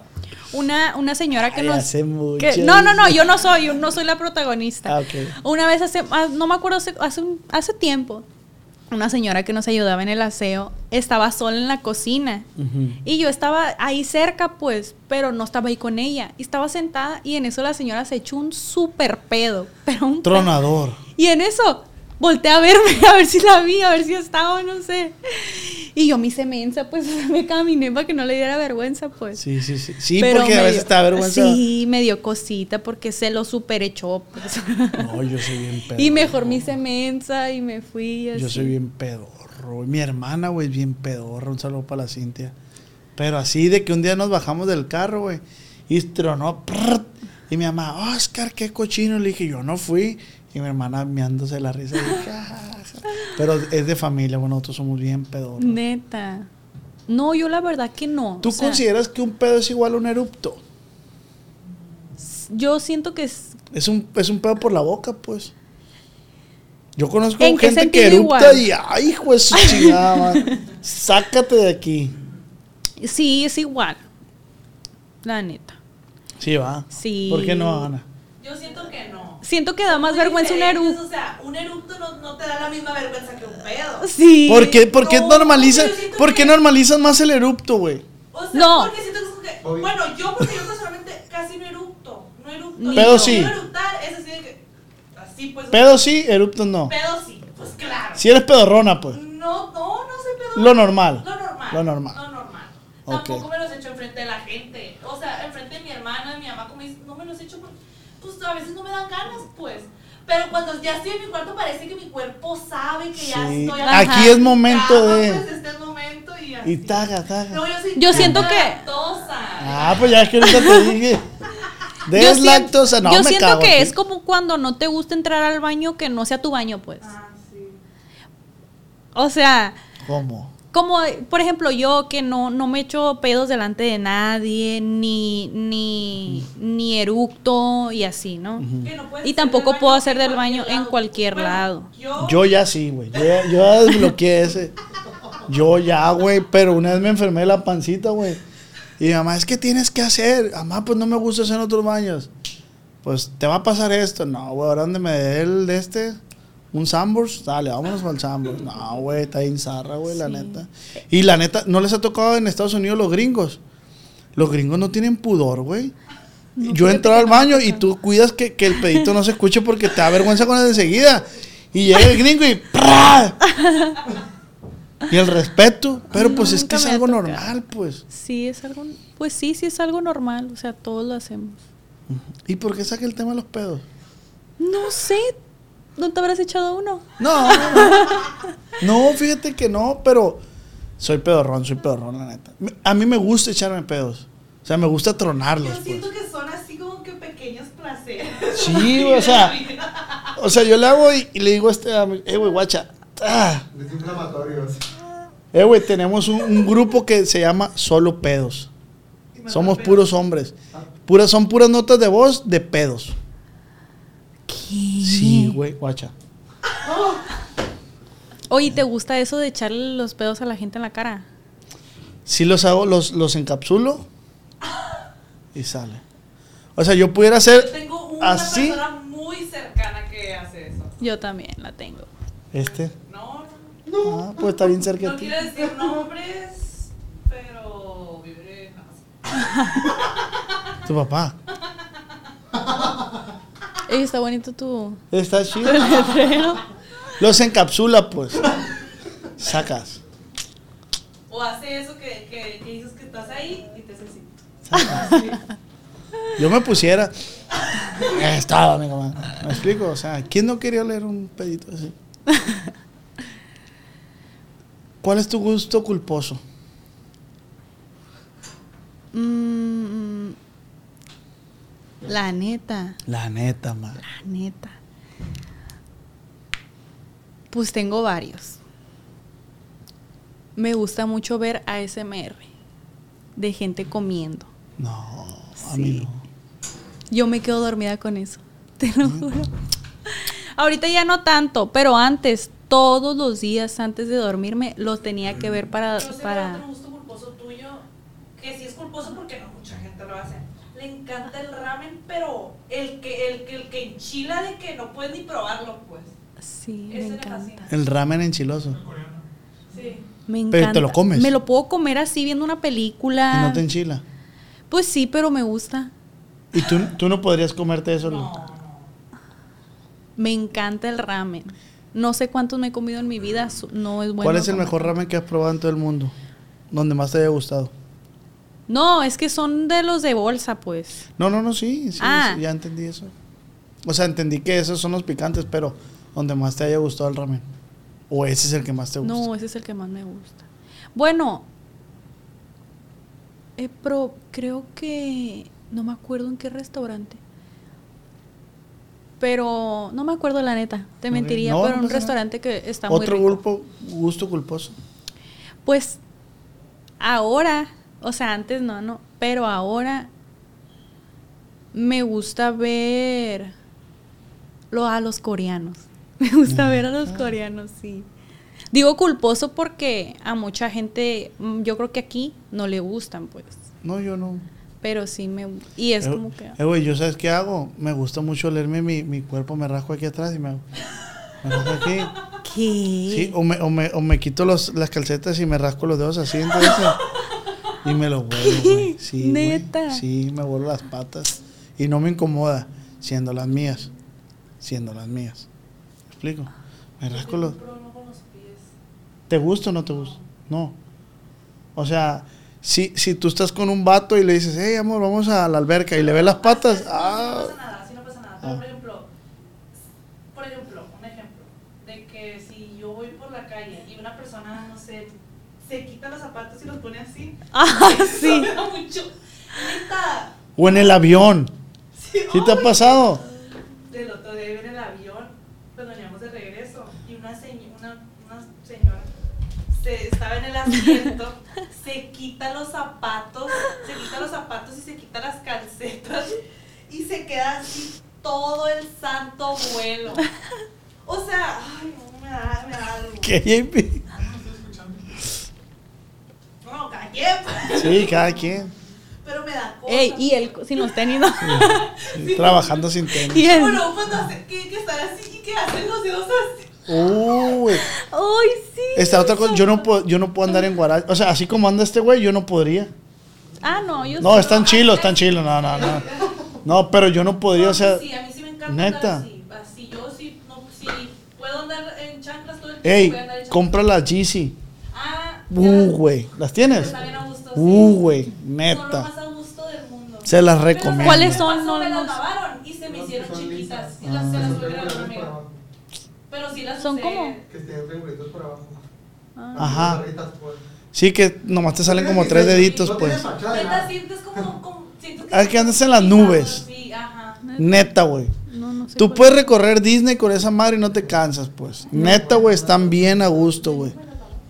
una, una señora que Ay, nos... hace mucho. que- no, no, no, yo no soy, yo no soy la protagonista. Ah, ok. Una vez hace, ah, no me acuerdo, hace, hace, un- hace tiempo, una señora que nos ayudaba en el aseo estaba sola en la cocina. Ujú. Y yo estaba ahí cerca, pues, pero no estaba ahí con ella. Y estaba sentada y en eso la señora se echó un súper pedo. Pero un pedo. Tronador. [laughs] Y en eso volteé a verme, [laughs] a ver si la vi, a ver si estaba, no sé. Y yo me hice mensa, pues [laughs] me caminé para que no le diera vergüenza, pues. Sí, sí, sí. Sí, Pero porque a veces dio- da vergüenza. Sí, me dio cosita porque se lo super echó, pues. No, yo soy bien pedo. [laughs] y mejor me hice mensa y me fui así. Yo soy bien pedorro. Mi hermana, güey, es bien pedorra. Un saludo para la Cintia. Pero así de que un día nos bajamos del carro, güey. Y tronó. y mi mamá, Oscar, qué cochino. Le dije, yo no fui. Y mi hermana meándose la risa. y dije, "Ja, ja, ja". Pero es de familia, bueno, nosotros somos bien pedorros. Neta. No, yo la verdad que no. ¿Tú O sea, consideras que un pedo es igual a un erupto? Yo siento que es Es un, es un pedo por la boca, pues. Yo conozco ¿En qué gente que erupta igual? y, ay, hijo de su chingada. [laughs] Sácate de aquí. Sí, es igual. La neta. Sí, va. Sí. ¿Por qué no, Ana? Yo siento que no. Siento que da más vergüenza un eructo. O sea, un eructo no, no te da la misma vergüenza que un pedo. Sí. ¿Por qué, por qué No, por qué que- normalizas más el erupto, güey? O sea, No. porque siento que. Bueno, yo, porque yo personalmente casi no eructo. No eructo. Pedo yo. sí. Eructar, es así de que. Así pues. Pedo sí, eruptos no. Pedo sí, pues claro. Si eres pedorrona, pues. No, no, no sé pedo. Lo normal. Lo normal. Lo normal. Lo normal. Ok. Tampoco me los echo enfrente de la gente. O sea, enfrente de mi hermana, de mi mamá, como dice, no me los echo porque, pues a veces no me dan ganas, pues. Pero cuando ya estoy en mi cuarto parece que mi cuerpo sabe que ya estoy. Aquí es momento Ya, de. Pues este es momento y así. Y taga, taga. No, yo, soy Yo siento que- lactosa. Ah, pues ya es que ahorita te dije. [laughs] Yo Des sien- lactosa, no yo me siento cago que aquí. es como cuando no te gusta entrar al baño que no sea tu baño, pues. Ah, sí. O sea, ¿Cómo? Como por ejemplo yo que no, no me echo pedos delante de nadie, ni, ni, ni eructo y así, ¿no? Y tampoco puedo hacer del baño en cualquier Bueno, lado. Yo, Yo ya sí, güey. Yo, ya- yo ya desbloqueé ese. Yo ya, güey. Pero una vez me enfermé de la pancita, güey. Y mi mamá, es que tienes que hacer. Mamá, pues no me gusta hacer en otros baños. Pues te va a pasar esto. No, güey, ahora donde me dé el de este. Un Sambors, dale, vámonos al Sambors. No, güey, está bien zarra, güey, la neta. Y la neta, ¿no les ha tocado en Estados Unidos los gringos? Los gringos no tienen pudor, güey. No, Yo he fíjate entrado que al baño y tú cuidas que, que el pedito no se escuche porque te da vergüenza con él enseguida. Y llega el gringo y ¡pra! Y el respeto. Pero pues es que es algo normal, pues. Sí, es algo, pues sí, sí es algo normal, o sea, todos lo hacemos. ¿Y por qué saca el tema de los pedos? No sé, ¿no te habrás echado uno? No, no, no. No, fíjate que no, pero soy pedorrón, soy pedorrón, la neta. A mí me gusta echarme pedos. O sea, me gusta tronarlos, yo pues. siento que son así como que pequeños placeres. Sí, o sea, o sea, yo le hago y, y le digo a este, eh, güey, guacha. ah, Desinflamatorios. Eh, güey, tenemos un, un grupo que se llama Solo Pedos. Somos puros hombres. Puras, son puras notas de voz de pedos. ¿Qué? Sí, güey, guacha. [gasps] Oye, ¿te gusta eso de echarle los pedos a la gente en la cara? Sí los hago, los, los encapsulo y sale. O sea, yo pudiera Yo hacer tengo una así. persona muy cercana que hace eso. Yo también la tengo. Este. No, Ah, pues está bien cerca no de ti. quiero decir nombres, pero vive en Tu papá. [laughs] Ey, está bonito tu Está chido. letrero. Los encapsula, pues. Sacas. O hace eso que, que, que dices que estás ahí y te hace así. Yo me pusiera. Estaba, amigo. man. ¿Me explico? O sea, ¿quién no quería leer un pedito así? ¿Cuál es tu gusto culposo? Mm, la neta, La neta, man. la neta. Pues tengo varios. me gusta mucho ver ASMR de gente comiendo. No, a mí no. Yo me quedo dormida con eso. Te lo juro. Ahorita ya no tanto, pero antes, todos los días antes de dormirme, los tenía que ver para. Yo sé para... otro gusto culposo tuyo, que sí es culposo porque no mucha gente lo hace. Le encanta el ramen, pero el que, el que, el que enchila de que no puedes ni probarlo, pues. Sí, Ese me encanta. fascina. El ramen enchiloso. Sí. Me Pero encanta. te lo comes. Me lo puedo comer así viendo una película. Y no te enchila. Pues sí, pero me gusta. Y tú, tú no podrías comerte eso. Lu? Me encanta el ramen. No sé cuántos me he comido en mi vida. No es bueno. ¿Cuál es el comer. mejor ramen que has probado en todo el mundo? Donde más te haya gustado. No, es que son de los de bolsa, pues. No, no, no, sí, sí, Ah. sí, ya entendí eso. O sea, entendí que esos son los picantes, pero donde más te haya gustado el ramen. O ese es el que más te gusta. No, ese es el que más me gusta. Bueno, eh, pero creo que no me acuerdo en qué restaurante. Pero no me acuerdo la neta, te mentiría, No, pero no un restaurante que está muy Otro rico. grupo, gusto culposo. Pues ahora, o sea, antes no, no, pero ahora me gusta ver lo, a los coreanos. [laughs] Me gusta ver a los coreanos, sí. Digo culposo porque a mucha gente, mm, yo creo que aquí no le gustan, pues. No, yo no. Pero sí me... Y es Eh, como que... eh, güey, ¿yo sabes qué hago? Me gusta mucho olerme mi, mi cuerpo, me rasco aquí atrás y me, me rasco aquí. [laughs] ¿Qué? Sí, o me, o me, o me quito los, las calcetas y me rasco los dedos así, entonces. Y me los vuelvo, güey. [laughs] Sí. ¿Neta? Sí, me vuelvo las patas. Y no me incomoda, siendo las mías. Siendo las mías. ¿Me explico? Me rasco los... ¿Te gusta o no te gusta? No. O sea, si, si tú estás con un vato y le dices, hey, amor, vamos a la alberca y le ves las patas, ah, [laughs] no pasa nada, sí no pasa nada. Pero Ah. por ejemplo, por ejemplo, un ejemplo, de que si yo voy por la calle y una persona, no sé, se quita los zapatos y los pone así. Ah, [laughs] Eso [laughs] sí. me da mucho. Neta. o en el avión. Sí, ¿Sí te ha pasado? Del otro día iba en el avión, cuando veníamos de regreso, y una, señ- una, una señora se, estaba en el asiento, [laughs] se quita los zapatos, se quita los zapatos y se quita las calcetas, y se queda así todo el santo vuelo. O sea, ay, no, me da, me da algo. ¿Qué, JP? No, cada quien, Sí, cada quien. pero me da cosa. Ey, y él sin los tenis, ¿no? Sí, Trabajando sin tenis. Y él- Bueno, cuando hace, que, que están así y que hacen los dedos así. Uy. Ay, sí. Esta otra cosa, yo no puedo, yo no puedo andar en guarache. O sea, así como anda este güey, yo no podría. Ah, no, yo No, sí. están chilos, están chilos. No, no, no. No, pero yo no podría, No, o sea. sí, a mí sí me encanta neta. andar así, así. Yo sí, no, sí, puedo andar en chanclas todo el tiempo. Ey, voy a andar en chanclas. compra las Yeezy. Ah, Uh, las- güey. ¿Las tienes? Está bien a gusto, sí. Uh, güey. Son lo Neta. más a gusto del mundo. Se las recomiendo. ¿Cuáles son? No, me las lavaron y se me hicieron son chiquitas. Y las, se Ah. las volvieron a. Pero sí las ¿Son? Que triangulitos por abajo. Ah. Ajá. Pues. Sí, que nomás te salen como tres deditos, pues. Neta, sientes como, como siento Ah, que andas en las nubes. Sí, ajá. Neta, güey. No, no sé. Tú puedes recorrer Disney con esa madre y no te cansas, pues. Neta, güey, están bien a gusto, güey.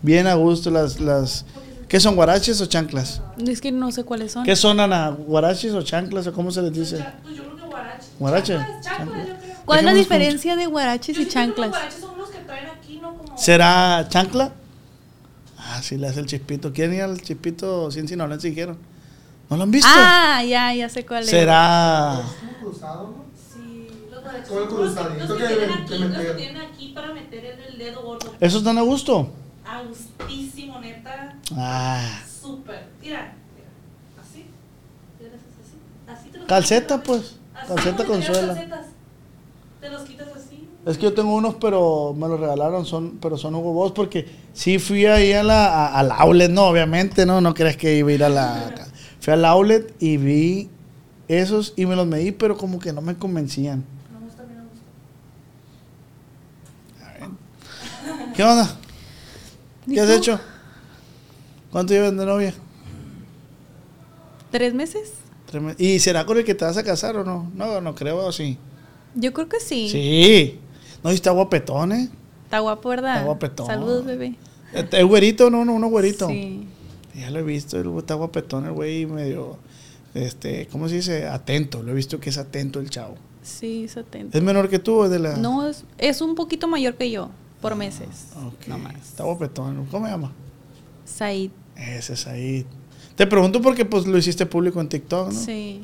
Bien a gusto las, las... ¿Qué son, guaraches o chanclas? Es que no sé cuáles son. ¿Qué son, Ana? ¿Guaraches o chanclas o cómo se les dice? Pues yo creo que guarache. Guarache. Chanclas, chanclas, yo creo. ¿Cuál es la diferencia de guaraches Yo y chanclas? Los guaraches son los que traen aquí, ¿no? Como... ¿Será chancla? Ah, sí, le hace el chispito. ¿Quieren ir al chispito sin sinaloense dijeron? ¿No lo han visto? Ah, ya, ya sé cuál es. ¿Será...? Es como cruzado, ¿no? Sí, los guaraches el son los que, los que que tienen aquí, los que tienen aquí para meter el, el dedo gordo. ¿Esos están a gusto? A gustísimo, neta. Ah, Súper. Mira, mira. Así. Así. Así te los Calceta, quitas, pues. Así Calceta como con te quedan suela. calcetas. Te los quitas así. Es que yo tengo unos, pero me los regalaron, son, pero son Hugo Boss, porque sí fui ahí a la, a- al outlet, no, obviamente, no, no crees que iba a ir a la... [laughs] Fui al outlet y vi esos y me los medí, pero como que no me convencían. No me gusta, a no me gusta. ¿Qué onda? ¿Y ¿Qué has hecho? ¿Cuánto llevas de novia? ¿Tres meses? Tres ¿Y será con el que te vas a casar o no? No, no creo, sí. Yo creo que sí. Sí. No, y está guapetón, ¿eh? Está guapo, ¿verdad? Está guapetón. Saludos, bebé. ¿Es güerito? No, no, uno güerito. Sí. Ya lo he visto, el está guapetón el güey medio, este, ¿cómo se dice? Atento, lo he visto que es atento el chavo. Sí, 70. ¿Es menor que tú o es de la...? No, es, es un poquito mayor que yo, por meses. Ok, No más. Está guapetón, ¿cómo se llama? Said. Ese es ahí. Te pregunto porque pues lo hiciste público en TikTok, ¿no? Sí.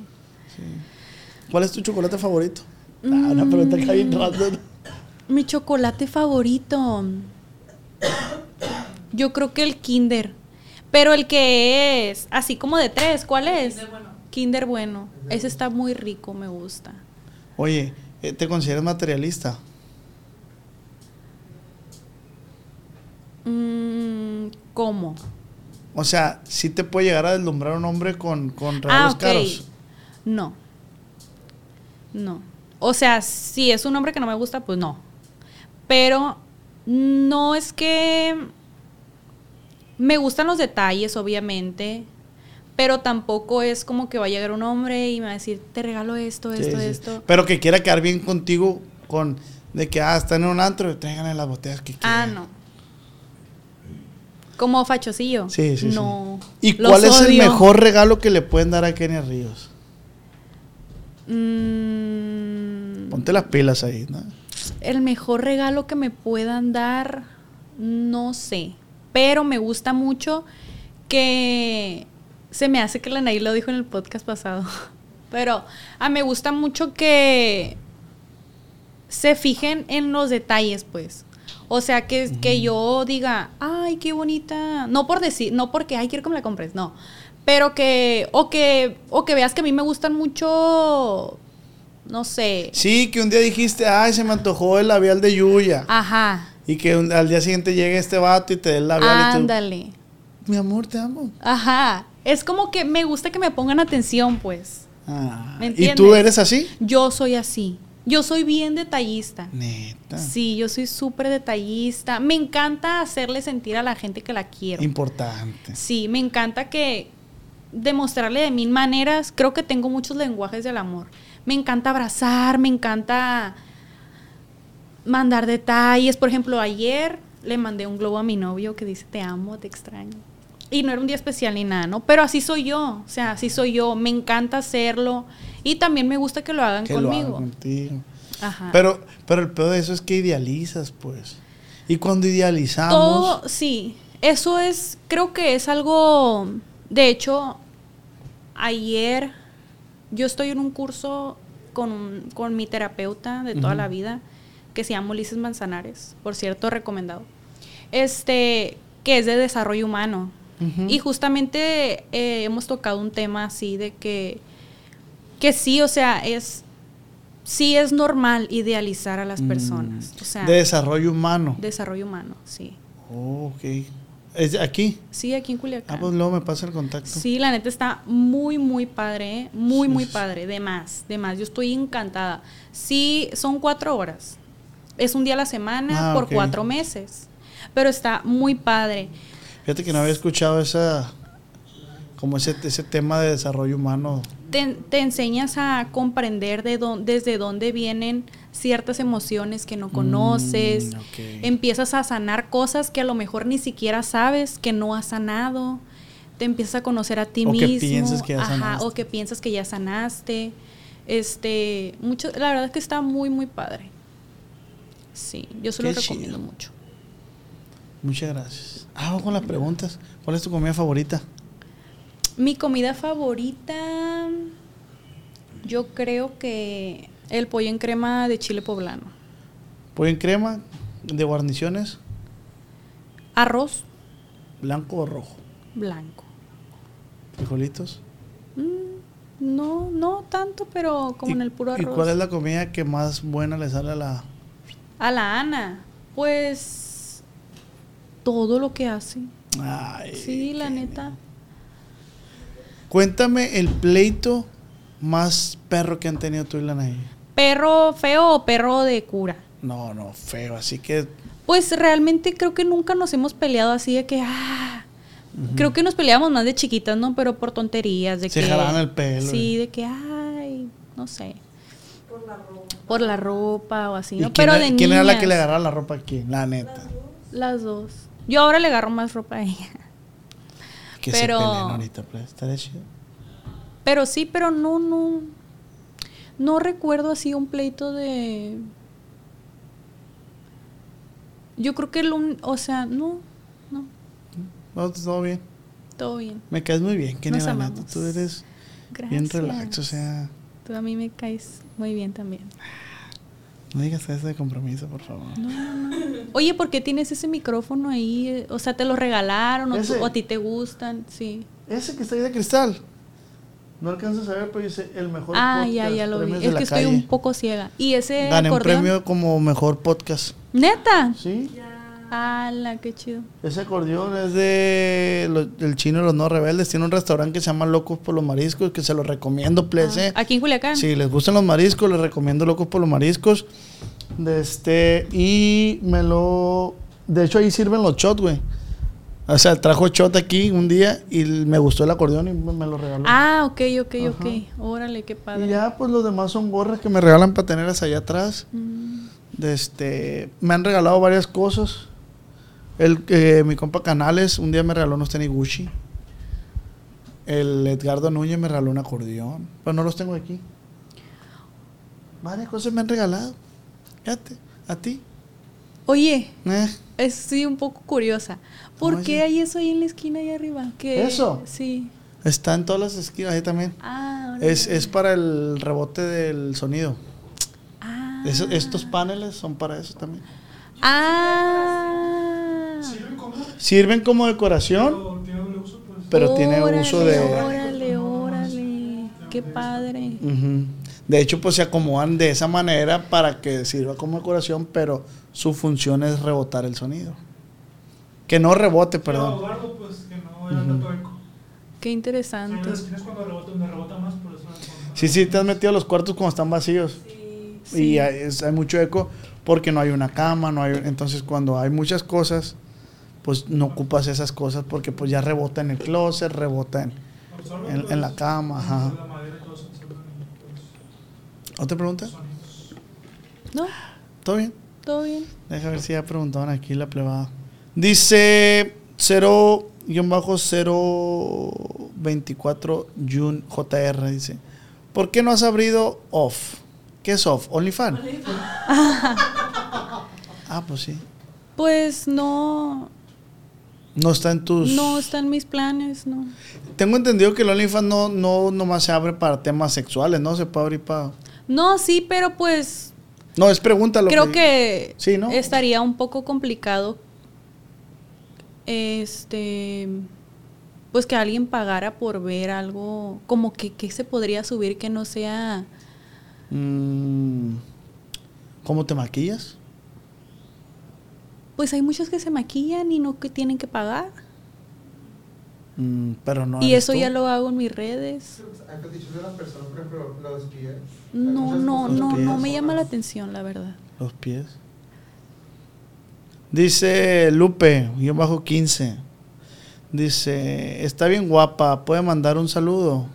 ¿Cuál es tu chocolate favorito? Ah, una pregunta que hay en random. Mi chocolate favorito. Yo creo que el Kinder. Pero el que es así como de tres, ¿cuál es? Kinder bueno. Kinder bueno. Ese está muy rico, me gusta. Oye, eh, ¿te consideras materialista? Mm, ¿Cómo? O sea, sí te puede llegar a deslumbrar un hombre con, con Ah, regalos ok. caros. No. No. O sea, si es un hombre que no me gusta, pues no. Pero no es que me gustan los detalles, obviamente. Pero tampoco es como que va a llegar un hombre y me va a decir, te regalo esto, Sí, esto, sí. esto. Pero que quiera quedar bien contigo con de que ah, están en un antro, tráiganle las botellas que quieran. Ah, no. Como fachosillo. Sí, sí, sí. No. ¿Y Los cuál es el mejor regalo que le pueden dar a Kenia Ríos? Mm, Ponte las pilas ahí, ¿no? El mejor regalo que me puedan dar, no sé. Pero me gusta mucho que se me hace que la Nair lo dijo en el podcast pasado. [laughs] Pero ah, me gusta mucho que se fijen en los detalles, pues. O sea, que, que yo diga, ay, qué bonita. No por decir, no porque, ay, quiero que me la compres, no. Pero que, o que, o que veas que a mí me gustan mucho, no sé. Sí, que un día dijiste, ay, se me antojó el labial de Yuya. Ajá. Y que un- al día siguiente llegue este vato y te dé el labial y Ándale. tú, mi amor, te amo. Ajá. Es como que me gusta que me pongan atención, pues. Ah, ¿Me ¿Y entiendes? tú eres así? Yo soy así. Yo soy bien detallista. Neta. Sí, yo soy súper detallista. Me encanta hacerle sentir a la gente que la quiero. Importante. Sí, me encanta que demostrarle de mil maneras. Creo que tengo muchos lenguajes del amor. Me encanta abrazar, me encanta mandar detalles. Por ejemplo, ayer le mandé un globo a mi novio que dice te amo, te extraño. Y no era un día especial ni nada, ¿no? Pero así soy yo, o sea, así soy yo. Me encanta hacerlo y también me gusta que lo hagan Que lo haga conmigo. contigo. Ajá. Pero, pero el peor de eso es que idealizas, pues. Y cuando idealizamos, Todo, sí. Eso es, creo que es algo, de hecho, ayer yo estoy en un curso con, un- con mi terapeuta de toda la vida, que se llama Ulises Manzanares, por cierto, recomendado. Este, que es de desarrollo humano. Y justamente eh, hemos tocado un tema así de que, que sí, o sea, es, sí es normal idealizar a las personas. O sea, Mm. de desarrollo humano. desarrollo humano, sí. Oh, ok. ¿Es aquí? Sí, aquí en Culiacán. Ah, pues luego me pasa el contacto. Sí, la neta está muy, muy padre, muy, muy padre, de más, de más. Yo estoy encantada. Sí, son cuatro horas. Es un día a la semana Ah, por cuatro meses, pero está muy padre. Fíjate que no había escuchado esa, como ese, ese tema de desarrollo humano. Te, te enseñas a comprender de dó- desde dónde vienen ciertas emociones que no conoces. Mm, ok. Empiezas a sanar cosas que a lo mejor ni siquiera sabes que no has sanado. Te empiezas a conocer a ti O que mismo. piensas que ya Ajá, sanaste. o que piensas que ya sanaste. Este, mucho, la verdad es que está muy, muy padre. Sí, yo se lo recomiendo mucho. Muchas gracias. Ah, vamos con las preguntas. ¿Cuál es tu comida favorita? Mi comida favorita, yo creo que el pollo en crema de chile poblano. Pollo en crema, de guarniciones, Arroz blanco o rojo. blanco. Frijolitos. No, no tanto, pero como ¿Y- en el puro ¿Y arroz. cuál es la comida que más buena le sale a la... A la Ana, pues todo lo que hace. Ay, Sí, la neta. Cuéntame el pleito más perro que han tenido tú y la Nay. ¿Perro feo o perro de cura? No, no, feo. Así que Pues realmente creo que nunca nos hemos peleado así de que, ah, creo que nos peleábamos más de chiquitas, ¿no? Pero por tonterías, de Se que... jalaban el pelo. Sí, de que, ay, no sé. Por la ropa. o así, ¿Y ¿no? Pero era, de quién era la niñas, que le agarraba la ropa a quién? La neta. Las dos. Yo ahora le agarro más ropa a ella. Que Pero- se peleen ahorita, pues. Chido. Pero sí, pero no, no. No recuerdo así un pleito de. Yo creo que el un, o sea, no, no, No, todo bien. todo bien. Me caes muy bien, Kenia, amamos. Tú eres Gracias. bien relax, o sea... Tú a mí me caes muy bien también. No digas eso de compromiso, por favor. Oye, ¿por qué tienes ese micrófono ahí? O sea, ¿te lo regalaron o, tú- ¿Ese? o a ti te gustan? Sí. Ese que está ahí de cristal. No alcanzas a ver, pero dice el mejor Ah, ya, podcast, ya lo vi. Es que estoy calle. un poco ciega. ¿Y ese Gané un premio como mejor podcast. ¿Neta? ¿Sí? ¡Hala, qué chido! Ese acordeón es de lo- del chino de los no rebeldes. Tiene un restaurante que se llama Locos por los Mariscos, que se lo recomiendo, plese. Ah, Aquí en Culiacán. Si les gustan los mariscos, les recomiendo Locos por los Mariscos. De este, y me lo. De hecho, ahí sirven los shots, güey. O sea, trajo shot aquí un día y me gustó el acordeón y me lo regaló. Ah, ok, ok, Ajá. ok. Órale, qué padre. y ya, pues los demás son gorras que me regalan para tenerlas allá atrás. Mm. De este, me han regalado varias cosas. El, eh, mi compa Canales un día me regaló unos tenis Gucci. El Edgardo Núñez me regaló un acordeón. Pero no los tengo aquí. Varias cosas me han regalado. Fíjate, a ti. Oye, Eh, estoy un poco curiosa. ¿Por qué hay eso ahí en la esquina ahí arriba? ¿Qué? ¿Eso? Sí. está en todas las esquinas ahí también. Ah. Es, es para el rebote del sonido. Ah. Estos paneles son para eso también. Ah. Sirven como decoración, Tiene pues. pero tiene Órale, uso de... Órale, órale. Qué padre. De hecho, pues se acomodan de esa manera para que sirva como decoración, pero su función es rebotar el sonido. Que no rebote, Pero perdón. guardo, pues que no haya tanto eco. Qué interesante. las esquinas cuando rebota, donde rebota más, por eso. Sí, sí, te has metido a los cuartos cuando están vacíos. Y hay, es- hay mucho eco porque no hay una cama, no hay... Entonces, cuando hay muchas cosas, pues no ocupas esas cosas porque pues ya rebota en el closet, rebota en, en, la cama, ajá. ¿Otra pregunta? ¿No? ¿Todo bien? ¿Todo bien? Deja ver si ya preguntaban aquí la plebada. Dice 0-024 Jun JR dice, ¿por qué no has abrido off? ¿Qué es off? OnlyFans. [laughs] ah, pues sí. Pues no. No está en tus... No están mis planes, no. Tengo entendido que el OnlyFans no, no nomás se abre para temas sexuales, ¿no? Se puede abrir para... No, sí, pero pues No, es pregunta lo creo que Sí, ¿no? estaría un poco complicado este pues que alguien pagara por ver algo como que, que se podría subir que no sea Mm, ¿Cómo te maquillas? Pues hay muchos que se maquillan y no que tienen que pagar Mm, pero no y eso tú. ya lo hago en mis redes Hay fetiches de las personas, por ejemplo, los pies. Hay no no no pies. no me llama la atención la verdad Los pies. Dice Lupe, yo bajo 15. Dice, está bien guapa, puede mandar un saludo.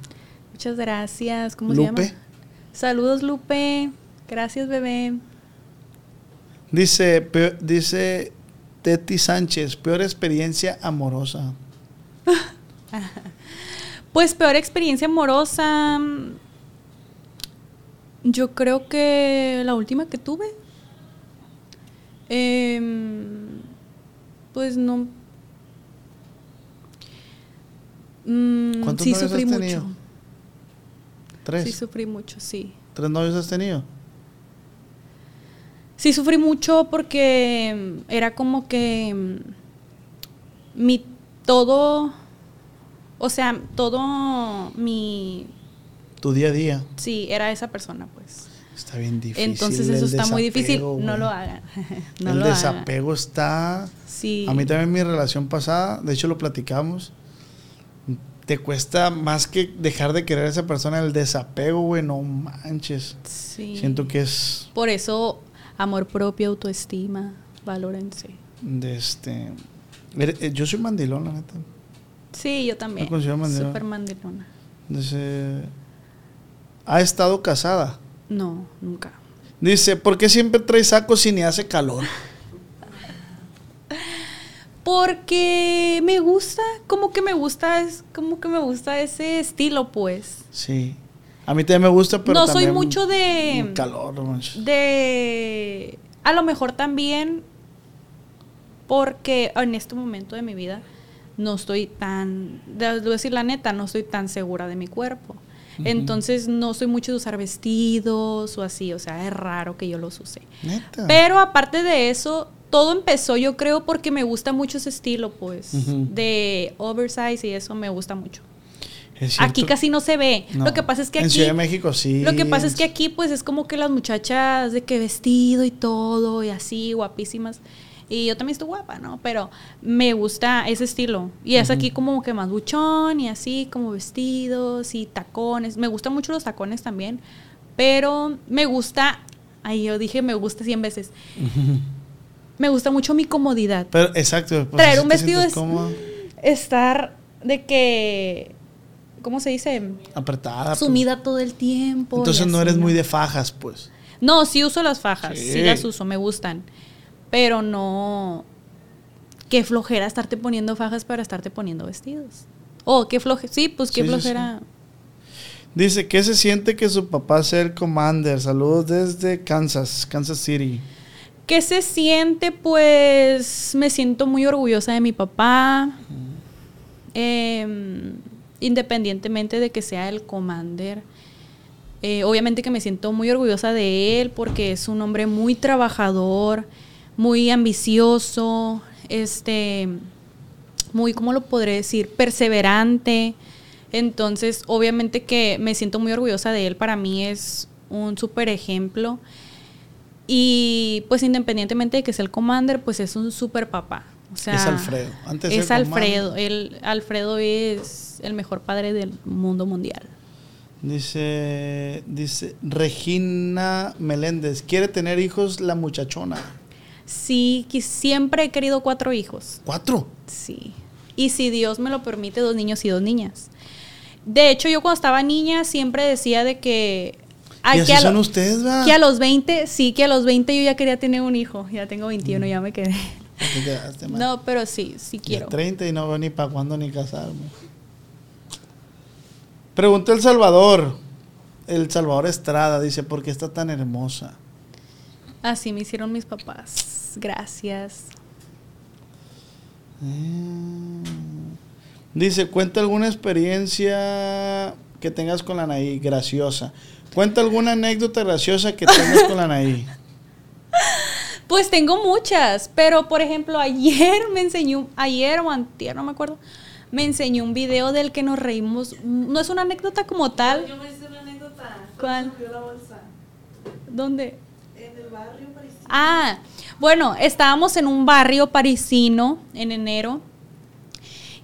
muchas gracias cómo se Lupe. llama saludos Lupe gracias bebé Dice, peo- dice Teti Sánchez, peor experiencia amorosa. [laughs] Pues peor experiencia amorosa. mm, Yo creo que la última que tuve. em, pues no. Mm, ¿Cuántos sí novios sufrí has tenido? mucho. Tres. Sí sufrí mucho, sí. ¿Tres novios has tenido? Sí sufrí mucho porque mm, era como que mm, mi todo, o sea, todo mi, Tu día a día. sí, era esa persona, pues. Está bien difícil. Entonces eso está muy difícil. No lo hagan. [laughs] no el lo hagan. desapego está... Sí. A mí también mi relación pasada, de hecho lo platicamos, te cuesta más que dejar de querer a esa persona el desapego, güey, no manches. Sí. Siento que es Por eso, amor propio, autoestima, valórense. de este... Ere- eh, Yo soy mandilón, la neta. Sí, yo también. Me considero mandilona. Súper mandilona. Dice... ¿Ha estado casada? No, nunca. Dice, ¿por qué siempre trae sacos si ni hace calor? Porque me gusta, como que me gusta, es como que me gusta ese estilo, pues. Sí. A mí también me gusta, pero no soy mucho de. calor, manches. de a lo mejor también porque en este momento de mi vida no estoy tan de voy a decir la neta no estoy tan segura de mi cuerpo entonces no soy mucho de usar vestidos o así o sea es raro que yo los use Neta. pero aparte de eso todo empezó yo creo porque me gusta mucho ese estilo pues de oversize y eso me gusta mucho. Aquí casi no se ve No. lo que pasa es que En aquí Ciudad de México sí. lo que pasa es que aquí pues es como que las muchachas de que vestido y todo y así guapísimas. Y yo también estoy guapa, ¿no? Pero me gusta ese estilo. Y es aquí como que más buchón y así como vestidos y tacones. Me gustan mucho los tacones también. Pero me gusta, ay, yo dije me gusta 100 veces. Me gusta mucho mi comodidad. Pero, exacto. pues, Traer un vestido es cómodo, estar de que, ¿cómo se dice? apretada. pues. Sumida todo el tiempo. Entonces no eres muy de fajas, pues. No, sí uso las fajas, sí. Sí. las uso, me gustan. Pero no. Qué flojera estarte poniendo fajas para estarte poniendo vestidos. Oh, qué flojera. Sí, pues qué Sí, sí, flojera. Dice, ¿qué se siente que su papá sea el commander? Saludos desde Kansas, Kansas City. ¿Qué se siente? Pues me siento muy orgullosa de mi papá. Em, independientemente de que sea el commander. Eh, obviamente que me siento muy orgullosa de él porque es un hombre muy trabajador, muy ambicioso, este, muy, ¿cómo lo podré decir? Perseverante. Entonces, obviamente que me siento muy orgullosa de él. Para mí es un súper ejemplo. Y pues independientemente de que sea el commander, pues es un súper papá. O sea, Es Alfredo. Antes es Alfredo. El, Alfredo es el mejor padre del mundo mundial. Dice, dice Regina Meléndez, quiere tener hijos la muchachona. Sí, que siempre he querido cuatro hijos. ¿Cuatro? Sí. Y si Dios me lo permite, dos niños y dos niñas. De hecho, yo cuando estaba niña siempre decía de que... y así que, a son lo- ustedes, ¿va? que a los 20, sí, que a los 20 yo ya quería tener un hijo. Ya tengo 21, ya me quedé. Te quedaste, man. No, pero sí, sí quiero. 30 y no veo ni para cuándo ni casarme. Preguntó El Salvador. El Salvador Estrada dice, ¿por qué está tan hermosa? Así me hicieron mis papás. Gracias. Mm. Dice, cuenta alguna experiencia que tengas con la Anaí, graciosa. Cuenta alguna anécdota graciosa que tengas con la Anaí. [laughs] Pues tengo muchas, pero por ejemplo, ayer me enseñó, ayer o antier, no me acuerdo, me enseñó un video del que nos reímos. No es una anécdota como tal. Yo me hice una anécdota. ¿Cuál? La bolsa. ¿Dónde? En el barrio parisino. Ah, bueno, estábamos en un barrio parisino en enero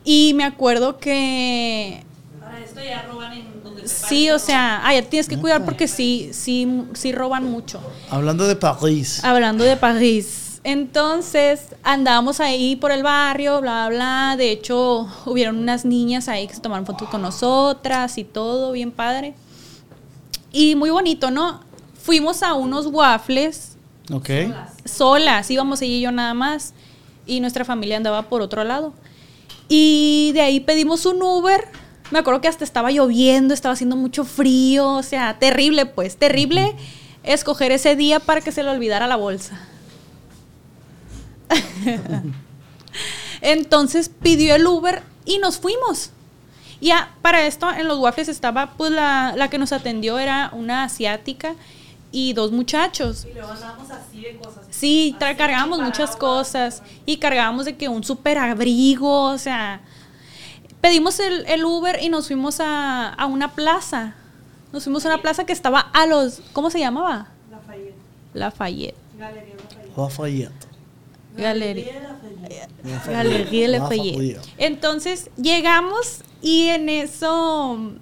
y me acuerdo que Para esto ya roban en sí, o sea, ay, tienes que cuidar porque sí, sí, sí roban mucho. Hablando de París. Hablando de París. Entonces andábamos ahí por el barrio, bla, bla, bla. De hecho, hubieron unas niñas ahí que se tomaron fotos con nosotras y todo, bien padre. Y muy bonito, ¿no? Fuimos a unos waffles Ok. solas, íbamos ella y yo nada más. Y nuestra familia andaba por otro lado. Y de ahí pedimos un Uber. Me acuerdo que hasta estaba lloviendo, estaba haciendo mucho frío, o sea, terrible pues, terrible escoger ese día para que se le olvidara la bolsa. [laughs] Entonces pidió el Uber y nos fuimos. Ya, para esto en los waffles estaba, pues la, la que nos atendió era una asiática y dos muchachos. Y luego andábamos así de cosas. Sí, Así, cargábamos muchas cosas y cargábamos de que un super abrigo, o sea, pedimos el, el Uber y nos fuimos a, a una plaza. Nos fuimos a una plaza que estaba a los, ¿cómo se llamaba? Lafayette. Lafayette. Galería Lafayette. Lafayette. Galería. Lafayette. Galería Lafayette. Lafayette. Entonces llegamos y en eso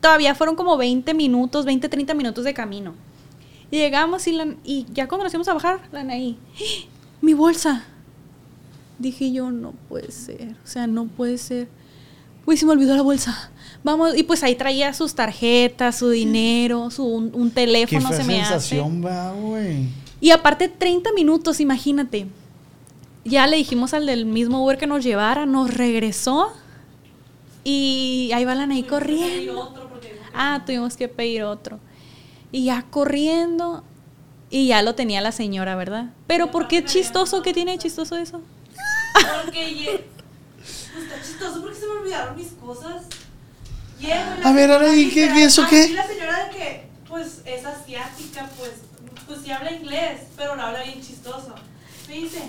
todavía fueron como 20 minutos, 20, 30 minutos de camino. Y llegamos y, la- y ya cuando nos íbamos a bajar, la Anaí, ¡Ah! mi bolsa. Dije yo, no puede ser, o sea, no puede ser. Uy, se me olvidó la bolsa. Vamos, y pues ahí traía sus tarjetas, su dinero, su, un, un Qué teléfono fea se me hace. sensación, va, güey. Y aparte 30 minutos, imagínate. ya le dijimos al del mismo Uber que nos llevara, nos regresó y ahí va la Y corriendo. Ah, tuvimos que pedir otro. Y ya corriendo y ya lo tenía la señora, ¿verdad? Pero ¿por qué chistoso? ¿Qué tiene chistoso eso? Porque pues está chistoso porque se me olvidaron mis cosas. Llego y la A ver, ahora, ¿y qué- qué- eso qué? la señora de que, pues, es asiática, pues, pues sí habla inglés, pero lo habla bien chistoso. Me dice,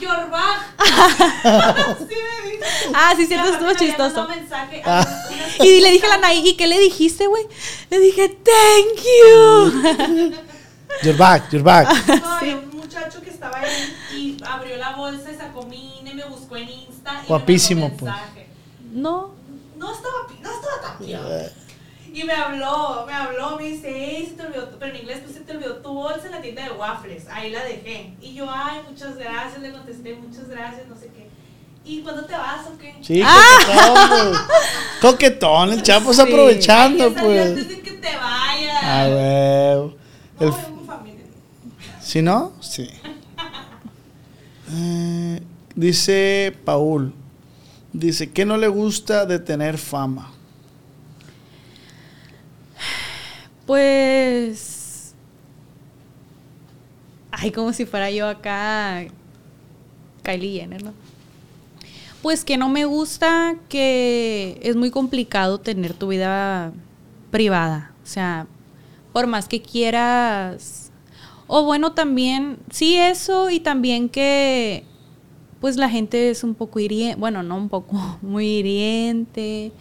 Yorbag. [laughs] [laughs] sí me dice. Ah, sí, cierto, estuvo chistoso. mensaje Ah. [laughs] Y le dije a la Anaí, ¿y qué le dijiste, güey? Le dije, thank you. You're back, you're back. No, muchacho que estaba ahí y abrió la bolsa y sacó mi INE, me buscó en Insta. Y Guapísimo, me mandó pues. mensaje. No. No estaba, pi- no estaba tan. Y me habló, me habló, me dice, hey, se te olvidó, tu-" pero en inglés, pues se te olvidó tu bolsa en la tienda de waffles. Ahí la dejé. Y yo, ay, muchas gracias, le contesté, muchas gracias, no sé qué. ¿Y cuándo te vas o qué? Sí, coquetón, pues. [laughs] Coquetón, el chapo está Sí. aprovechando, salir antes pues. de que te vayas. Ah. No, El- voy con mi familia. ¿Sí no? Sí. Eh, dice Paul. Dice, ¿qué no le gusta de tener fama? Pues. Ay, como si fuera yo acá. Kylie Jenner, ¿no? Pues que no me gusta que es muy complicado tener tu vida privada. O sea, por más que quieras. O bueno, también, sí, eso y también que pues la gente es un poco hiriente, bueno, no un poco, [laughs] muy hiriente.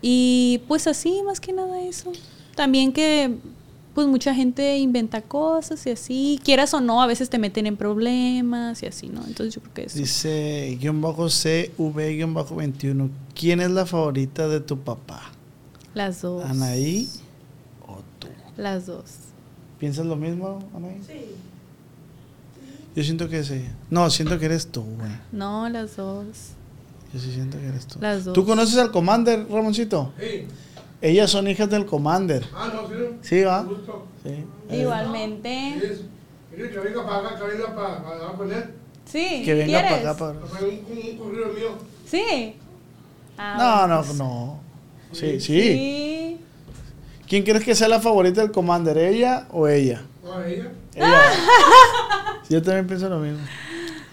Y pues así, más que nada eso. También que pues mucha gente inventa cosas y así, quieras o no, a veces te meten en problemas y así, ¿no? Entonces yo creo que eso. Dice, guion bajo CV, guion bajo 21. ¿Quién es la favorita de tu papá? Las dos. ¿Anaí o tú? Las dos. ¿Piensas lo mismo, Anaí? Sí. Yo siento que es ella. No, siento que eres tú, güey. No, las dos. Yo sí siento que eres tú. Las dos. ¿Tú conoces al Commander, Ramoncito? Sí. Ellas son hijas del Commander. Ah, no, sí. Sí, va. Sí. Igualmente. Sí. Que venga para acá, que venga para, él. Sí. Que venga para ¿quieres? acá. Para... Un, corrido mío. Sí. Ah, No, no, no. Sí, sí. Sí. ¿Quién crees que sea la favorita del Commander? ¿Ella o ella? No, ella. Ella. [laughs] Sí, yo también pienso lo mismo.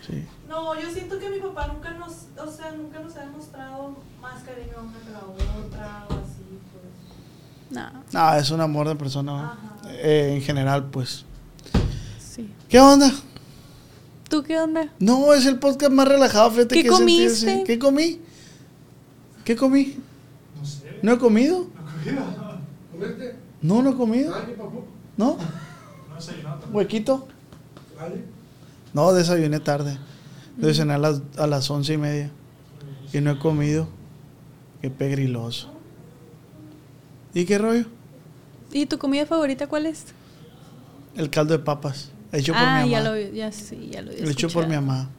Sí. No, yo siento que mi papá nunca nos, o sea, nunca nos ha demostrado más cariño a una que la otra o así, pues. No, No, es un amor de persona. ¿no? Ajá. Eh, en general, pues. sí. ¿Qué onda? ¿Tú qué onda? No, es el podcast más relajado. Fíjate ¿Qué que comiste? ¿Qué comí? ¿Qué comí? No sé. ¿No he comido? ¿Comiste? No, no he comido. ¿No? No desayunado. ¿Huequito? No, desayuné tarde. Desayuné a las, a las once y media. Y no he comido. Qué pegriloso. ¿Y qué rollo? ¿Y tu comida favorita cuál es? El caldo de papas. Hecho por ah, mi ya mamá. lo, ya sí, ya lo había Hecho por mi mamá.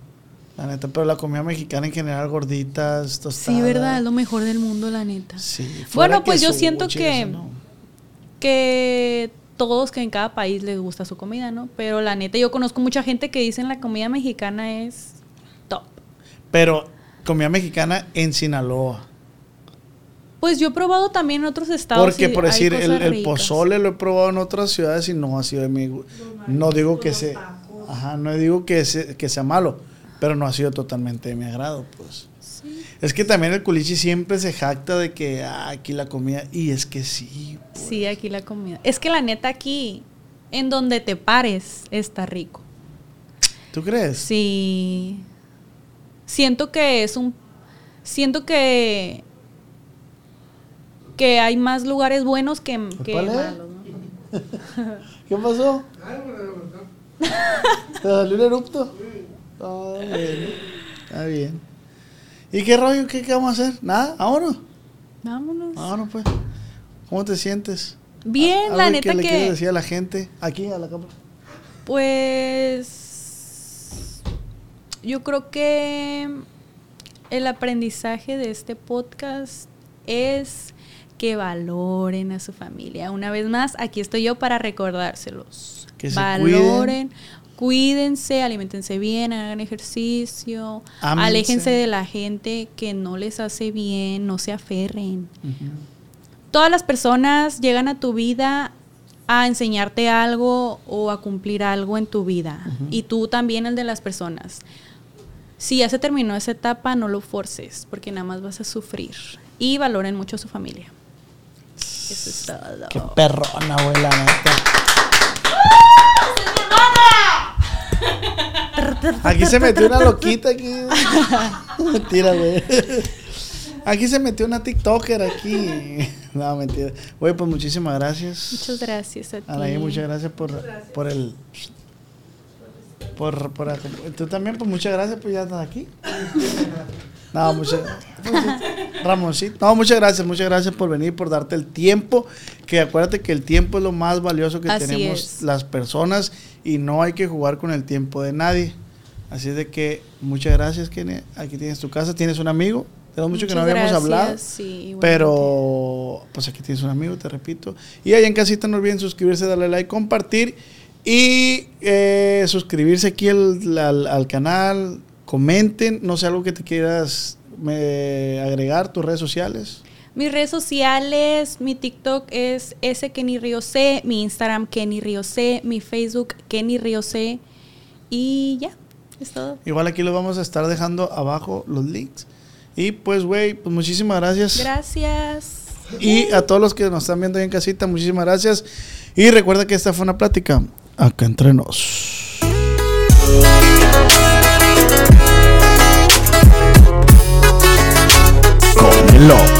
La neta, pero la comida mexicana en general, gorditas, tostadas. Sí, verdad, es lo mejor del mundo, la neta. Sí, Bueno, pues yo siento que- eso no. Que todos, que en cada país les gusta su comida, ¿no? Pero la neta, yo conozco mucha gente que dicen la comida mexicana es top. Pero comida mexicana en Sinaloa. Pues yo he probado también en otros estados. Porque, por decir, el, pozole lo he probado en otras ciudades y no ha sido de mi No digo que tacos. Ajá, no digo que, se- que sea malo, pero no ha sido totalmente de mi agrado, pues. Es que también el culichi siempre se jacta de que ah, aquí la comida. Y es que sí. pues. Sí, aquí la comida. Es que la neta aquí, en donde te pares, está rico. ¿Tú crees? Sí. Siento que es un. Siento que. Que hay más lugares buenos que, que ¿Cuál es? malos, ¿no? [laughs] ¿Qué pasó? [laughs] ¿Te salió un erupto? Ah, bueno. Está bien. ¿Y qué rollo? ¿Qué, qué vamos a hacer? ¿Nada? ¿Vámonos? Vámonos. Vámonos, pues. ¿Cómo te sientes? Bien, ¿Algo la que neta le quieres decir a la gente? Aquí, a la cámara. Pues. Yo creo que el aprendizaje de este podcast es que valoren a su familia. Una vez más, aquí estoy yo para recordárselos. Que se valoren, Cuídense, alimentense bien, hagan ejercicio, Ámense. aléjense de la gente que no les hace bien, no se aferren. Todas las personas llegan a tu vida a enseñarte algo o a cumplir algo en tu vida. Y tú también el de las personas. Si ya se terminó esa etapa, no lo forces, porque nada más vas a sufrir. Y valoren mucho a su familia. Eso es todo. Qué perrona, güey, la neta. Aquí se metió una loquita aquí. Mentira, güey. Aquí se metió una TikToker aquí. No, mentira. Güey, pues muchísimas gracias. Muchas gracias a ti. Anaí, muchas gracias por, por el. Por, por, tú también, pues muchas gracias, pues ya estás aquí. No, muchas Ramoncito. No, muchas gracias, muchas gracias por venir, por darte el tiempo. Que acuérdate que el tiempo es lo más valioso que Así tenemos es. las personas y no hay que jugar con el tiempo de nadie. Así es de que muchas gracias, Kenia. Aquí tienes tu casa, tienes un amigo. Tenemos mucho que no Muchas habíamos gracias, hablado. sí, pero, pues aquí tienes un amigo, te repito. Y ahí en casita no olviden suscribirse, darle like, compartir y eh, suscribirse aquí al- al canal. Comenten, no sé, algo que te quieras me- agregar, tus redes sociales. Mis redes sociales, mi TikTok es S Kenny Río C, mi Instagram Kenny Río C, mi Facebook Kenny Río C. Y ya, es todo. Igual aquí los vamos a estar dejando abajo los links. Y pues, güey, pues muchísimas gracias. Gracias. Y a todos los que nos están viendo ahí en casita, muchísimas gracias. Y recuerda que esta fue una plática acá entre nos. Con